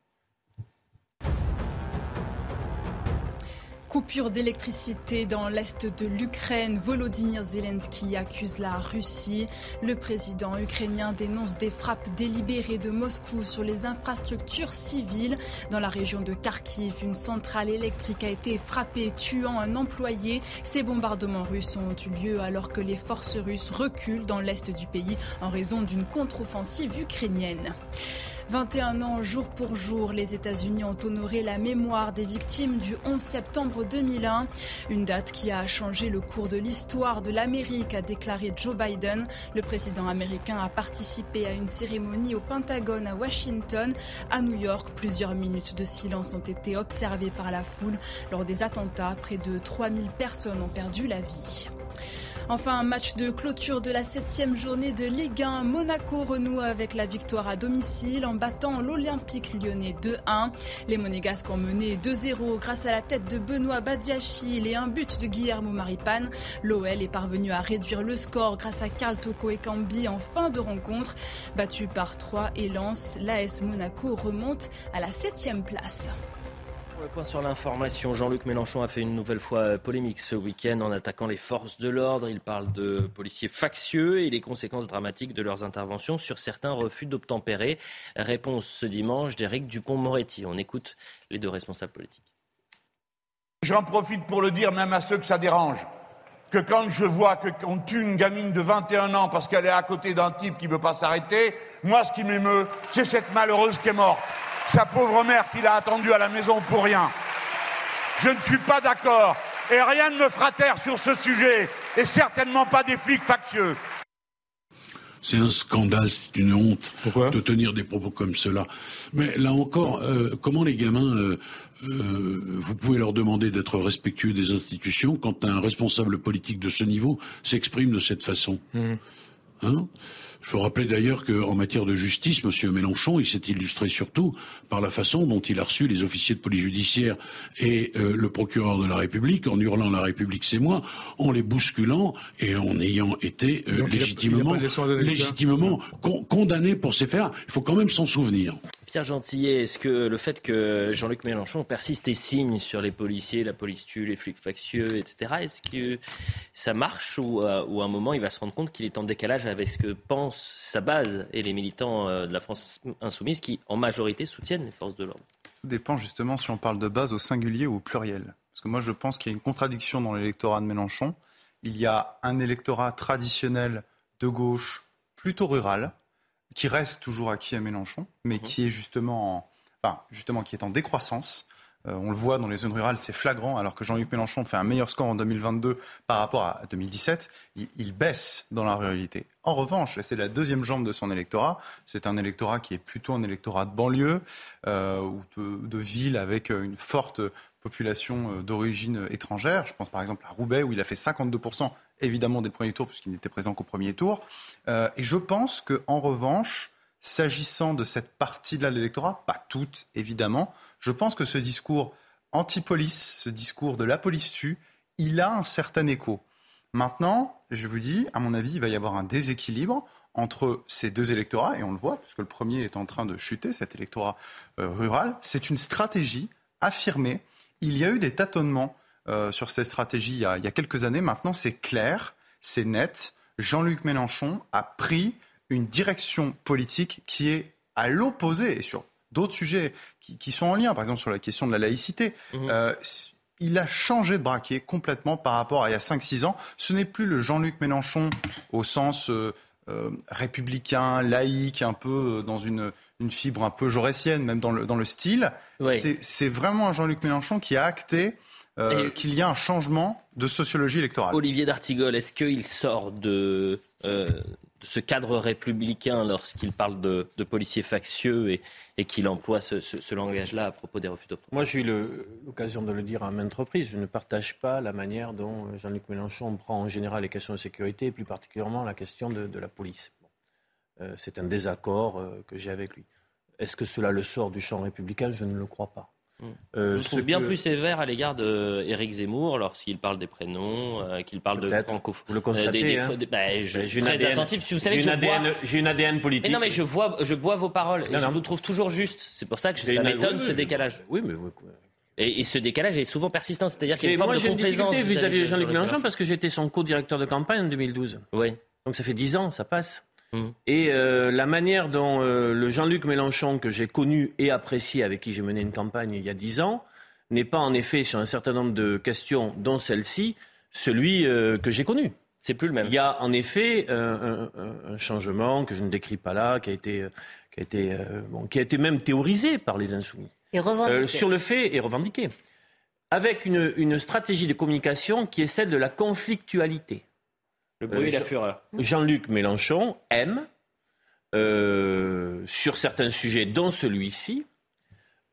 Coupure d'électricité dans l'est de l'Ukraine. Volodymyr Zelensky accuse la Russie. Le président ukrainien dénonce des frappes délibérées de Moscou sur les infrastructures civiles. Dans la région de Kharkiv, une centrale électrique a été frappée, tuant un employé. Ces bombardements russes ont eu lieu alors que les forces russes reculent dans l'est du pays en raison d'une contre-offensive ukrainienne. 21 ans jour pour jour, les États-Unis ont honoré la mémoire des victimes du 11 septembre 2001, une date qui a changé le cours de l'histoire de l'Amérique, a déclaré Joe Biden. Le président américain a participé à une cérémonie au Pentagone à Washington. À New York, plusieurs minutes de silence ont été observées par la foule. Lors des attentats, près de 3000 personnes ont perdu la vie. Enfin, match de clôture de la septième journée de Ligue 1. Monaco renoue avec la victoire à domicile en battant l'Olympique lyonnais 2-1. Les Monégasques ont mené 2-0 grâce à la tête de Benoît Badiachil et un but de Guillermo Maripane. L'OL est parvenu à réduire le score grâce à Karl Toko et Cambi en fin de rencontre. Battu par 3 et Lens, l'AS Monaco remonte à la septième place. Le point sur l'information, Jean-Luc Mélenchon a fait une nouvelle fois polémique ce week-end en attaquant les forces de l'ordre. Il parle de policiers factieux et les conséquences dramatiques de leurs interventions sur certains refus d'obtempérer. Réponse ce dimanche d'Éric Dupont-Moretti. On écoute les deux responsables politiques. J'en profite pour le dire même à ceux que ça dérange que quand je vois qu'on tue une gamine de 21 ans parce qu'elle est à côté d'un type qui ne veut pas s'arrêter, moi ce qui m'émeut, c'est cette malheureuse qui est morte sa pauvre mère qui l'a attendue à la maison pour rien. Je ne suis pas d'accord et rien ne me fera taire sur ce sujet et certainement pas des flics factieux. C'est un scandale, c'est une honte de tenir des propos comme cela. Mais là encore, euh, comment les gamins, euh, euh, vous pouvez leur demander d'être respectueux des institutions quand un responsable politique de ce niveau s'exprime de cette façon? Mmh. Hein je vous rappelais d'ailleurs qu'en matière de justice, M. Mélenchon, il s'est illustré surtout par la façon dont il a reçu les officiers de police judiciaire et euh, le procureur de la République en hurlant la République c'est moi, en les bousculant et en ayant été euh, légitimement, légitimement condamné pour ces faits. Il faut quand même s'en souvenir. Pierre Gentillet, est-ce que le fait que Jean-Luc Mélenchon persiste et signe sur les policiers, la police tue, les flics factieux, etc., est-ce que ça marche ou à, un moment il va se rendre compte qu'il est en décalage avec ce que pense sa base et les militants euh, de la France insoumise qui, en majorité, soutiennent les forces de l'ordre? Tout dépend justement si on parle de base au singulier ou au pluriel. Parce que moi je pense qu'il y a une contradiction dans l'électorat de Mélenchon. Il y a un électorat traditionnel de gauche plutôt rural qui reste toujours acquis à Mélenchon, mais mhm. qui est justement, enfin, justement qui est en décroissance. Euh, on le voit dans les zones rurales, c'est flagrant, alors que Jean-Luc Mélenchon fait un meilleur score en 2022 par rapport à 2017, il, baisse dans la ruralité. En revanche, c'est la deuxième jambe de son électorat, c'est un électorat qui est plutôt un électorat de banlieue euh, ou de, de ville avec une forte population euh, d'origine étrangère. Je pense par exemple à Roubaix, où il a fait 52% évidemment des premiers tours, puisqu'il n'était présent qu'au premier tour. Euh, et je pense qu'en revanche, s'agissant de cette partie-là de l'électorat, pas toute évidemment, je pense que ce discours anti-police, ce discours de la police tue, il a un certain écho. Maintenant, je vous dis, à mon avis, il va y avoir un déséquilibre entre ces deux électorats, et on le voit, puisque le premier est en train de chuter, cet électorat euh, rural. C'est une stratégie affirmée. Il y a eu des tâtonnements euh, sur cette stratégie il y, a, quelques années. Maintenant, c'est clair, c'est net. Jean-Luc Mélenchon a pris une direction politique qui est à l'opposé et sur d'autres sujets qui, sont en lien, par exemple sur la question de la laïcité. Mhm. Euh, il a changé de braquet complètement par rapport à il y a 5-6 ans. Ce n'est plus le Jean-Luc Mélenchon au sens euh, républicain, laïque, un peu dans une, fibre un peu jaurétienne, même dans le, dans le style. C'est vraiment un Jean-Luc Mélenchon qui a acté euh, qu'il y a un changement de sociologie électorale. Olivier D'Artigol, est-ce qu'il sort de, euh, de, ce cadre républicain lorsqu'il parle de, policiers factieux et, qu'il emploie ce, langage-là à propos des refus d'obtempérer Moi, j'ai eu l'occasion de le dire à maintes reprises. Je ne partage pas la manière dont euh, Jean-Luc Mélenchon prend en général les questions de sécurité et plus particulièrement la question de, la police. Euh, C'est un désaccord euh, que j'ai avec lui. Est-ce que cela le sort du champ républicain? Je ne le crois pas. Euh, Je bien que- plus sévère à l'égard d'Éric Zemmour lorsqu'il parle des prénoms, euh, qu'il parle de francophonie. Vous le constatez, hein. bah, je suis très ADN attentif. Vous savez j'ai que je une bois... ADN j'ai une ADN politique. Mais non, mais je, vois, je bois vos paroles et Non, je non. vous trouve toujours juste. C'est pour ça que ça m'étonne oui, ce décalage. Oui, mais vous... Et, et ce décalage est souvent persistant, c'est-à-dire qu'il y a une forme moi, de j'ai une complaisance difficulté vis-à-vis de Jean-Luc Mélenchon. parce que j'étais son co-directeur de campagne en 2012. Oui. Donc ça fait 10 ans, ça passe. Mm. Et euh, la manière dont euh, le Jean-Luc Mélenchon que j'ai connu et apprécié, avec qui j'ai mené une campagne il y a 10 ans, n'est pas en effet sur un certain nombre de questions, dont celle-ci, celui euh, que j'ai connu. C'est plus le même. Il y a en effet euh, un, changement que je ne décris pas là, qui a été, qui a été, euh, bon, qui a été même théorisé par les insoumis. Et revendiqué. Euh, sur le fait et revendiqué. Avec une, une stratégie de communication qui est celle de la conflictualité. Le bruit et la Jean- fureur. Jean-Luc Mélenchon aime, euh, sur certains sujets, dont celui-ci,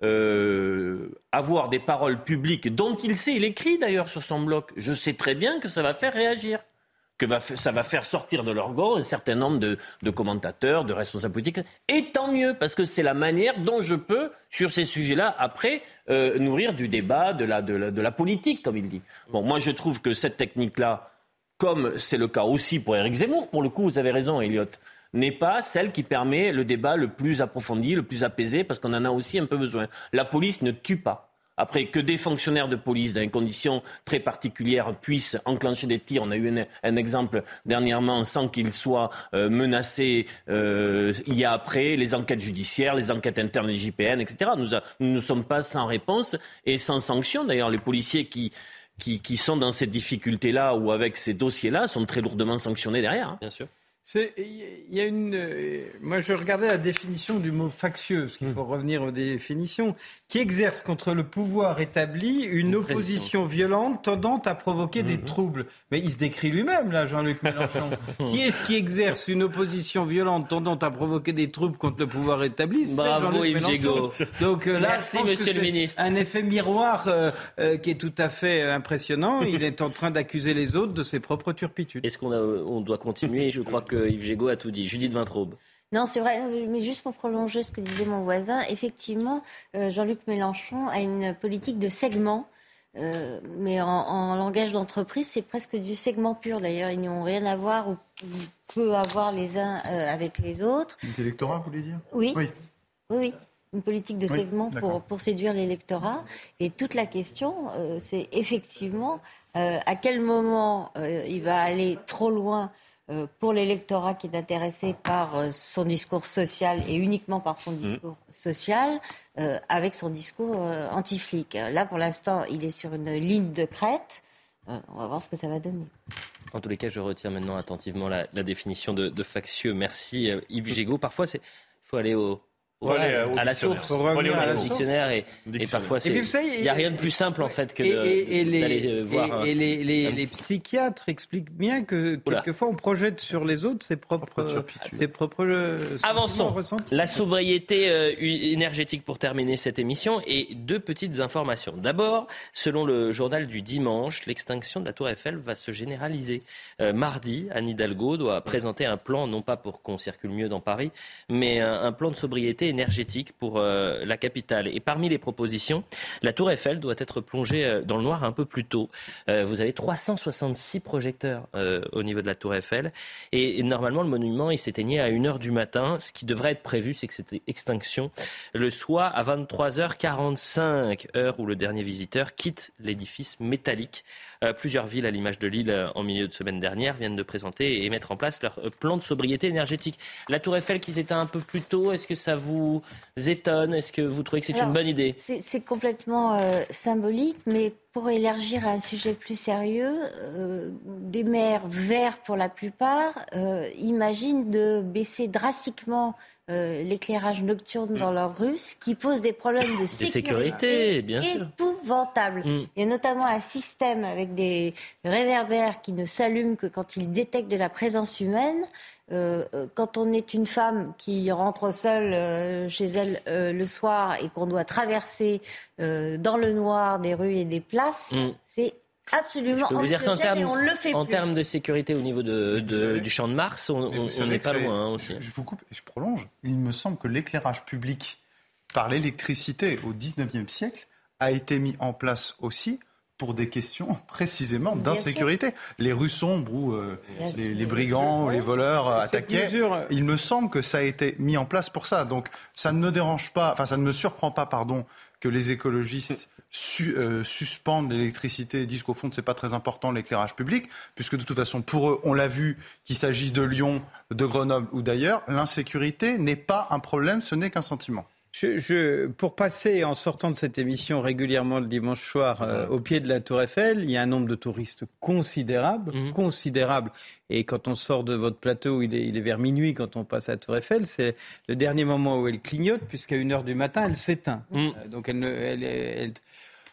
euh, avoir des paroles publiques dont il sait, il écrit d'ailleurs sur son blog, je sais très bien que ça va faire réagir, que va, ça va faire sortir de leur un certain nombre de, de commentateurs, de responsables politiques, et tant mieux, parce que c'est la manière dont je peux, sur ces sujets-là, après, euh, nourrir du débat, de la, de, la, de la politique, comme il dit. Bon, moi je trouve que cette technique-là, comme c'est le cas aussi pour Éric Zemmour, pour le coup, vous avez raison, Elliot, n'est pas celle qui permet le débat le plus approfondi, le plus apaisé, parce qu'on en a aussi un peu besoin. La police ne tue pas. Après, que des fonctionnaires de police, dans des conditions très particulières, puissent enclencher des tirs. On a eu un, exemple dernièrement sans qu'ils soient euh, menacés. euh, il y a après les enquêtes judiciaires, les enquêtes internes des JPN, etc. Nous, nous ne sommes pas sans réponse et sans sanction. D'ailleurs, les policiers qui, qui, qui sont dans ces difficultés-là ou avec ces dossiers-là sont très lourdement sanctionnés derrière. hein. Bien sûr. Il y a une. euh, Moi, je regardais la définition du mot factieux, parce qu'il Hmm. faut revenir aux définitions, qui exerce contre le pouvoir établi une opposition violente tendant à provoquer Hmm. des troubles. Mais il se décrit lui-même, là, Jean-Luc Mélenchon. qui est-ce qui exerce une opposition violente tendant à provoquer des troubles contre le pouvoir établi? C'est Bravo, Yves. Gégaud. Donc euh, là, Merci, monsieur le c'est ministre. Un effet miroir euh, qui est tout à fait impressionnant. Il est en train d'accuser les autres de ses propres turpitudes. Est-ce qu'on on doit continuer? Je crois que Yves Gégaud a tout dit. Judith Vintraube. Non, c'est vrai, mais juste pour prolonger ce que disait mon voisin, effectivement, euh, Jean-Luc Mélenchon a une politique de segment. euh, mais en, en langage d'entreprise, c'est presque du segment pur. D'ailleurs, ils n'ont rien à voir ou, peu à voir les uns euh, avec les autres. Les électorats, vous voulez dire? Oui. Oui. Oui, oui. Une politique de Oui, segment pour, pour séduire l'électorat. Et toute la question, euh, c'est effectivement euh, à quel moment euh, il va aller trop loin euh, pour l'électorat qui est intéressé par euh, son discours social et uniquement par son discours social euh, avec son discours euh, anti-flic. Là, pour l'instant, il est sur une ligne de crête. Euh, on va voir ce que ça va donner. En tous les cas, je retiens maintenant attentivement la, la définition de, de factieux. Merci euh, Yves Gégaud. Parfois, il faut aller au, rage, euh, au à la source, Faut revenir à la dictionnaire et, et parfois il n'y a rien de plus simple en fait que de- et, et- et les, d'aller voir. et- et les, les- un- les psychiatres expliquent bien que quelquefois on projette sur les autres ses propres, ses propres euh, Avançons. ressentis. La sobriété euh, énergétique pour terminer cette émission et deux petites informations. D'abord, selon le journal du dimanche, l'extinction de la Tour Eiffel va se généraliser. Euh, mardi, Anne Hidalgo doit présenter un plan, non pas pour qu'on circule mieux dans Paris, mais un, un plan de sobriété énergétique pour euh, la capitale. Et parmi les propositions, la Tour Eiffel doit être plongée euh, dans le noir un peu plus tôt. Euh, vous avez 366 projecteurs au niveau de la Tour Eiffel. Et, et normalement, le monument, il s'éteignait à 1h du matin. Ce qui devrait être prévu, c'est que cette extinction le soit à 23h45, heure où le dernier visiteur quitte l'édifice métallique. Euh, plusieurs villes, à l'image de Lille, euh, en milieu de semaine dernière, viennent de présenter et mettre en place leur euh, plan de sobriété énergétique. La Tour Eiffel qui s'éteint un peu plus tôt, est-ce que ça vous étonne? Est-ce que vous trouvez que c'est une bonne idée? C'est c'est complètement euh, symbolique, mais pour élargir à un sujet plus sérieux, euh, des maires verts pour la plupart euh, imaginent de baisser drastiquement euh, l'éclairage nocturne dans leurs rues, ce qui pose des problèmes de sécurité, bien sûr. épouvantables. Mm. Il y a notamment un système avec des réverbères qui ne s'allument que quand ils détectent de la présence humaine. Euh, euh, quand on est une femme qui rentre seule euh, chez elle euh, le soir et qu'on doit traverser dans le noir des rues et des places, Mm. c'est absolument Je peux vous dire qu'en termes, on le fait en plus. termes de sécurité au niveau de, de- Vous savez- du champ de Mars, on n'est pas loin hein, aussi. Je vous coupe et je prolonge. Il me semble que l'éclairage public par l'électricité au 19e siècle a été mis en place aussi pour des questions précisément d'insécurité. Les rues sombres où euh, les, brigands, les voleurs euh, attaquaient. mesure- Il me semble que ça a été mis en place pour ça. Donc ça ne me dérange pas, enfin ça ne me surprend pas, pardon, que les écologistes su- euh, suspendent l'électricité disent qu'au fond c'est pas très important l'éclairage public, puisque de toute façon pour eux, on l'a vu, qu'il s'agisse de Lyon, de Grenoble ou d'ailleurs, l'insécurité n'est pas un problème, ce n'est qu'un sentiment. Je, je- pour passer en sortant de cette émission régulièrement le dimanche soir euh, au pied de la Tour Eiffel, il y a un nombre de touristes considérable, Mhm. considérable. Et quand on sort de votre plateau, il est, il est vers minuit quand on passe à la Tour Eiffel, c'est le dernier moment où elle clignote, puisqu'à 1 heure du matin, elle s'éteint. Mhm. Euh, Donc elle, ne- elle- elle-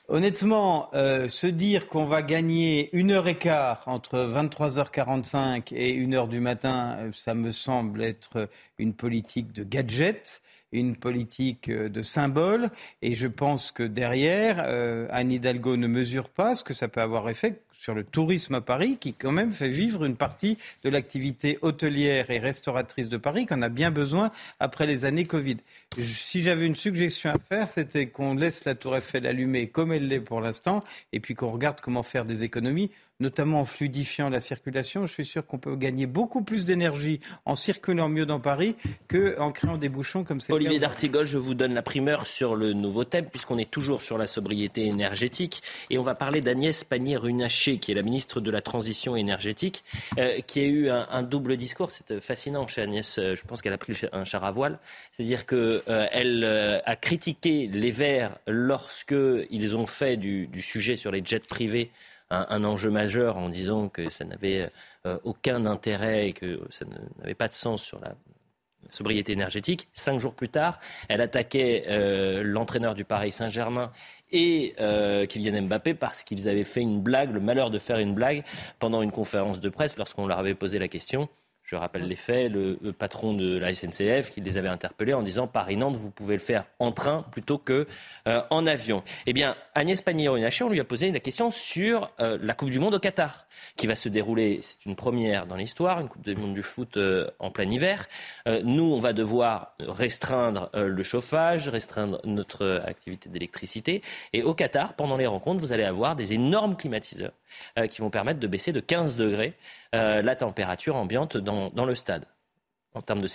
Honnêtement, euh, se dire qu'on va gagner une heure et quart entre 23h45 et 1 heure du matin, ça me semble être une politique de gadget, une politique euh, de symbole. Et je pense que derrière, euh, Anne Hidalgo ne mesure pas ce que ça peut avoir effet sur le tourisme à Paris, qui quand même fait vivre une partie de l'activité hôtelière et restauratrice de Paris qu'on a bien besoin après les années Covid. Si j'avais une suggestion à faire, c'était qu'on laisse la Tour Eiffel allumée comme elle l'est pour l'instant, et puis qu'on regarde comment faire des économies, notamment en fluidifiant la circulation. Je suis sûr qu'on peut gagner beaucoup plus d'énergie en circulant mieux dans Paris qu'en créant des bouchons comme c'est le Olivier D'Artigol, je vous donne la primeur sur le nouveau thème, puisqu'on est toujours sur la sobriété énergétique. Et on va parler d'Agnès Pannier-Runacher, qui est la ministre de la Transition énergétique, euh, qui a eu un, un double discours. C'est fascinant chez Agnès. Euh, Je pense qu'elle a pris un char à voile. C'est-à-dire qu'elle a critiqué les Verts lorsque ils ont fait du, du sujet sur les jets privés un, enjeu majeur en disant que ça n'avait euh, aucun intérêt et que ça n'avait pas de sens sur la sobriété énergétique. Cinq jours plus tard, elle attaquait euh, l'entraîneur du Paris Saint-Germain et euh, Kylian Mbappé parce qu'ils avaient fait une blague, le malheur de faire une blague pendant une conférence de presse lorsqu'on leur avait posé la question. Je rappelle les faits, le, le patron de la SNCF qui les avait interpellés en disant Paris-Nantes, vous pouvez le faire en train plutôt que euh, en avion. Eh bien, Agnès Pannier-Runacher, on lui a posé la question sur euh, la Coupe du Monde au Qatar, qui va se dérouler, c'est une première dans l'histoire, une Coupe du Monde du foot euh, en plein hiver. Euh, nous, on va devoir restreindre euh, le chauffage, restreindre notre activité d'électricité. Et au Qatar, pendant les rencontres, vous allez avoir des énormes climatiseurs qui vont permettre de baisser de 15 degrés la température ambiante dans, dans le stade. En termes de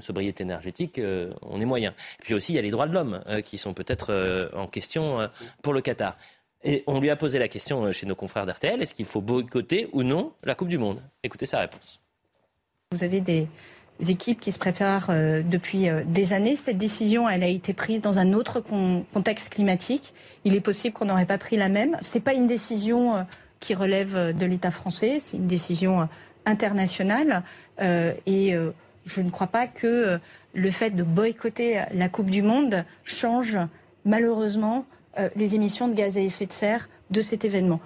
sobriété énergétique, on est moyen. Puis aussi, il y a les droits de l'homme qui sont peut-être en question pour le Qatar. On lui a posé la question euh, chez nos confrères d'RTL, est-ce qu'il faut boycotter ou non la Coupe du Monde? Écoutez sa réponse. Vous avez des équipes qui se préparent euh, depuis euh, des années. Cette décision, elle a été prise dans un autre con- contexte climatique. Il est possible qu'on n'aurait pas pris la même. C'est pas une décision qui relève de l'État français. C'est une décision internationale. Et je ne crois pas que le fait de boycotter la Coupe du Monde change malheureusement les émissions de gaz à effet de serre de cet événement.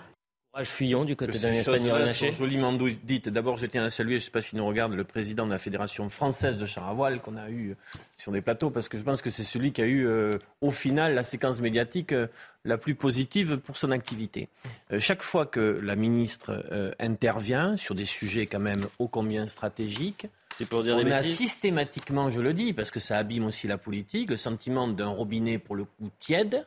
Courage fuyant du côté Pannier-Runacher. sont joliment dites. D'abord, je tiens à saluer, je ne sais pas s'il nous regarde, le président de la Fédération française de char à voile qu'on a eu sur des plateaux, parce que je pense que c'est celui qui a eu, euh, au final, la séquence médiatique euh, la plus positive pour son activité. Euh, chaque fois que la ministre euh, intervient sur des sujets quand même ô combien stratégiques, C'est pour dire on des a systématiquement, je le dis, parce que ça abîme aussi la politique, le sentiment d'un robinet pour le coup tiède,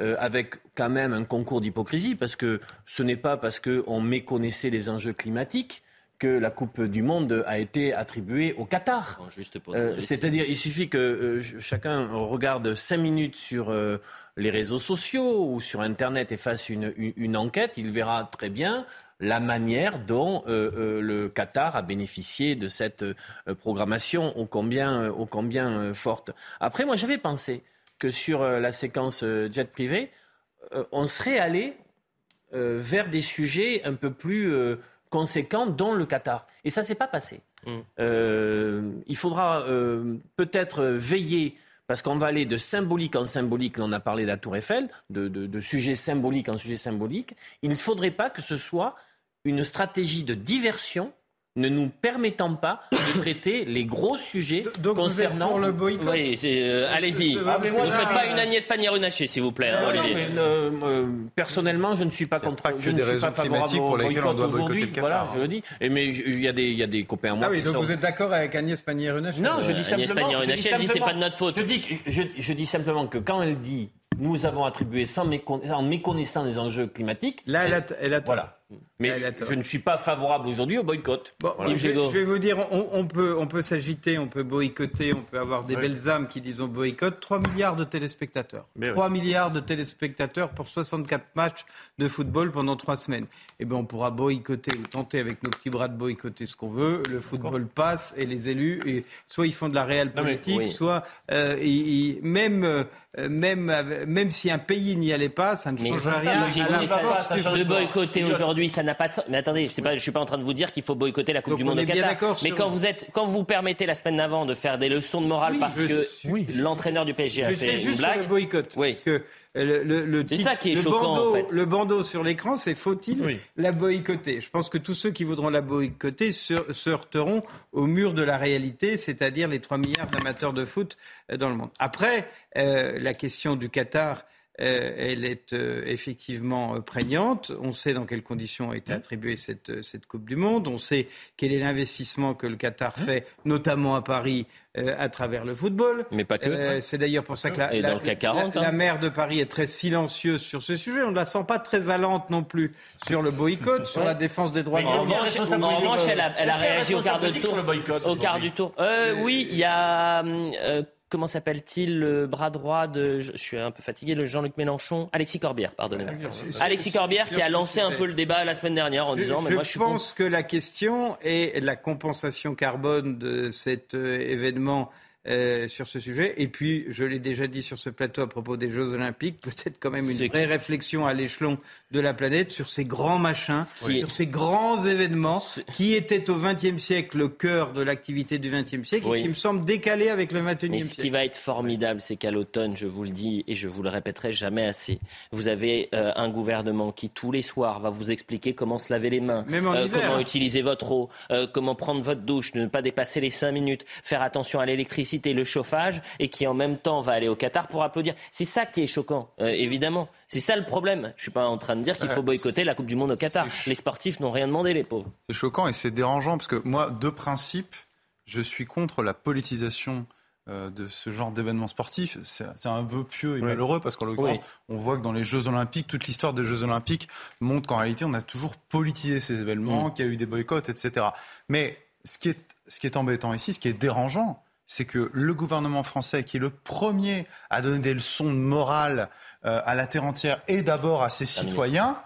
euh, avec quand même un concours d'hypocrisie, parce que ce n'est pas parce qu'on méconnaissait les enjeux climatiques que la Coupe du Monde a été attribuée au Qatar. Euh, C'est-à-dire, il suffit que euh, ch- chacun regarde cinq minutes sur euh, les réseaux sociaux ou sur Internet et fasse une, une- une enquête, il verra très bien la manière dont le Qatar a bénéficié de cette programmation ô combien, ô combien forte. Après, moi, j'avais pensé que sur euh, la séquence euh, jet privé, euh, on serait allé vers des sujets un peu plus conséquents, dont le Qatar. Et ça ne s'est pas passé. Mm. Euh, il faudra euh, peut-être veiller, parce qu'on va aller de symbolique en symbolique, on a parlé de la Tour Eiffel, de, de, de sujet symbolique en sujet symbolique, il ne faudrait pas que ce soit une stratégie de diversion ne nous permettant pas de traiter les gros sujets Donc vous êtes concernant pour le boycott Oui, c'est, euh, allez-y. Ah, mais moi, ne faites pas une Agnès Pannier-Runacher, s'il vous plaît, hein, Olivier. mais, euh, euh, personnellement, je ne suis pas contre. pas que je ne suis pas favorable pour lesquelles on boycott doit boycotter le Voilà, je le dis. Et mais il y a des, il y a des copains à moi Ah oui, donc sont- vous êtes d'accord avec Agnès Pannier-Runacher Non, je dis Agnès simplement. je dis Pannier-Runacher, elle dit, c'est pas de notre faute. Je dis, que- je, je dis simplement que quand elle dit nous avons attribué sans mécon- en méconnaissant des enjeux climatiques. Là, elle a, elle a tort. Voilà. Mais je ne suis pas favorable aujourd'hui au boycott. Bon, Voilà. je, je vais vous dire, on, on peut, on peut s'agiter, on peut boycotter, on peut avoir des Oui. belles âmes qui disent on boycotte. 3 milliards de téléspectateurs. Mais oui. 3 milliards de téléspectateurs pour 64 matchs de football pendant 3 semaines. Eh bien, on pourra boycotter ou tenter avec nos petits bras de boycotter ce qu'on veut. Le football passe et les élus, et soit ils font de la réelle Non, politique, oui. soit euh, ils- même, euh, même, euh, même si un pays n'y allait pas, ça ne change ça, rien. à la ça du ça change de boycotter aujourd'hui, ça n'a pas de sens. Mais attendez, je ne suis pas en train de vous dire qu'il faut boycotter la Coupe Donc du on Monde au Qatar. Mais sur- quand vous êtes, quand vous permettez la semaine d'avant de faire des leçons de morale parce je que suis- l'entraîneur du PSG a fait juste une sur blague. le boycott. Oui. Parce que le, le- le C'est ça qui est le choquant, bandeau, en fait. Le bandeau sur l'écran, c'est faut-il Oui. la boycotter? Je pense que tous ceux qui voudront la boycotter se, se heurteront au mur de la réalité, c'est-à-dire les 3 milliards d'amateurs de foot euh, dans le monde. Après, euh, la question du Qatar. Euh, elle est euh, effectivement euh, prégnante. On sait dans quelles conditions a été attribuée cette, cette Coupe du Monde. On sait quel est l'investissement que le Qatar fait, notamment à Paris, euh, à travers le football. Mais pas que. Euh, c'est d'ailleurs pour ça que la, la- dans le CAC 40, la- hein. la maire de Paris est très silencieuse sur ce sujet. On ne la sent pas très allante non plus sur le boycott, sur la défense des droits de l'homme. en revanche, elle a, elle a réagi au quart de tour. Au quart du tour. Euh, oui, il y a. comment s'appelle-t-il le bras droit de. Je, je suis un peu fatigué, le Jean-Luc Mélenchon? Alexis Corbière, pardonnez-moi. Alexis Corbière qui a lancé un peu le débat la semaine dernière en Je, disant Mais je moi, je suis contre. pense que la question est la compensation carbone de cet euh, événement euh, sur ce sujet. Et puis, je l'ai déjà dit sur ce plateau à propos des Jeux Olympiques, peut-être quand même une vraie réflexion à l'échelon de la planète sur ces grands machins, sur ces grands événements qui étaient au XXe siècle le cœur de l'activité du XXe siècle Oui. et qui me semblent décalés avec le XXIe siècle. ce qui va être formidable, c'est qu'à l'automne, je vous le dis et je vous le répéterai jamais assez, vous avez euh, un gouvernement qui tous les soirs va vous expliquer comment se laver les mains, Même euh, hiver. comment utiliser votre eau, euh, comment prendre votre douche, ne pas dépasser les cinq minutes, faire attention à l'électricité, le chauffage, et qui en même temps va aller au Qatar pour applaudir. C'est ça qui est choquant, évidemment. C'est ça le problème. Je suis pas en train de dire qu'il faut boycotter la Coupe du Monde au Qatar. Les sportifs n'ont rien demandé, les pauvres. C'est choquant et c'est dérangeant parce que moi, de principe, je suis contre la politisation euh, de ce genre d'événements sportifs. C'est un vœu pieux et Oui. malheureux parce qu'en l'occurrence, Oui. on voit que dans les Jeux Olympiques, toute l'histoire des Jeux Olympiques montre qu'en réalité, on a toujours politisé ces événements, Mm. qu'il y a eu des boycotts, etc. Mais ce qui est, ce qui est embêtant ici, ce qui est dérangeant, c'est que le gouvernement français, qui est le premier à donner des leçons de morale à la terre entière et d'abord à ses citoyens,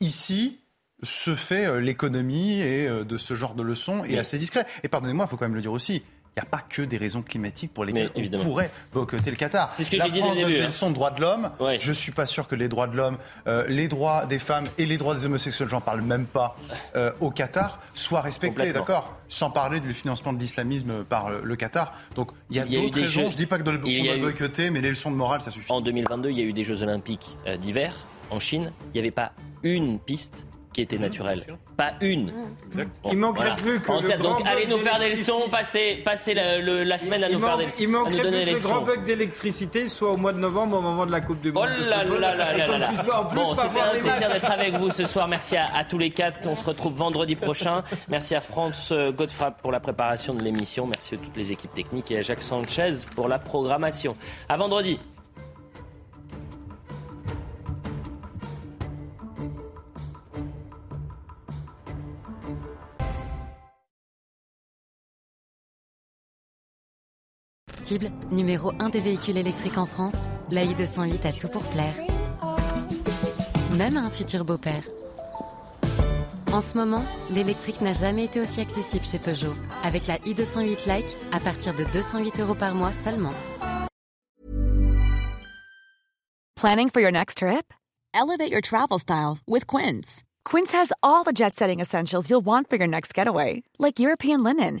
ici se fait euh, l'économie et euh, de ce genre de leçons et Oui. assez discret. Et pardonnez-moi, il faut quand même le dire aussi. Il n'y a pas que des raisons climatiques pour lesquelles Mais, on pourrait boycotter le Qatar. C'est ce que La dit France le donne des hein. leçons de droits de l'homme. Je ne suis pas sûr que les droits de l'homme, euh, les droits des femmes et les droits des homosexuels, j'en parle même pas, euh, au Qatar, soient respectés, d'accord? Sans parler du financement de l'islamisme par le, le Qatar. Donc il y a, d'autres raisons. jeux- Je ne dis pas que de on doit eu- boycotter, mais les leçons de morale, ça suffit. En 2022, il y a eu des Jeux Olympiques euh, d'hiver en Chine. Il n'y avait pas une piste qui était naturelle. Pas une. Bon, Il manquerait plus que En le grand donc allez nous faire des leçons, passez, passez la, le- la semaine à nous il, faire des il à manquerait plus que le grand leçons. bug d'électricité soit au mois de novembre, au moment de la Coupe du Monde. Oh là là là là là Bon, c'était un plaisir d'être avec vous ce soir. Merci à, à tous les quatre. On se retrouve vendredi prochain. Merci à France Godefroy pour la préparation de l'émission. Merci à toutes les équipes techniques et à Jacques Sanchez pour la programmation. À vendredi. Numéro 1 des véhicules électriques en France, la i208 a tout pour plaire. Même à un futur beau-père. En ce moment, l'électrique n'a jamais été aussi accessible chez Peugeot. Avec la i208 Like, à partir de 208 euros par mois seulement. Planning for your next trip? elevate your travel style with Quince. Quince has all the jet setting essentials you'll want for your next getaway, like European linen,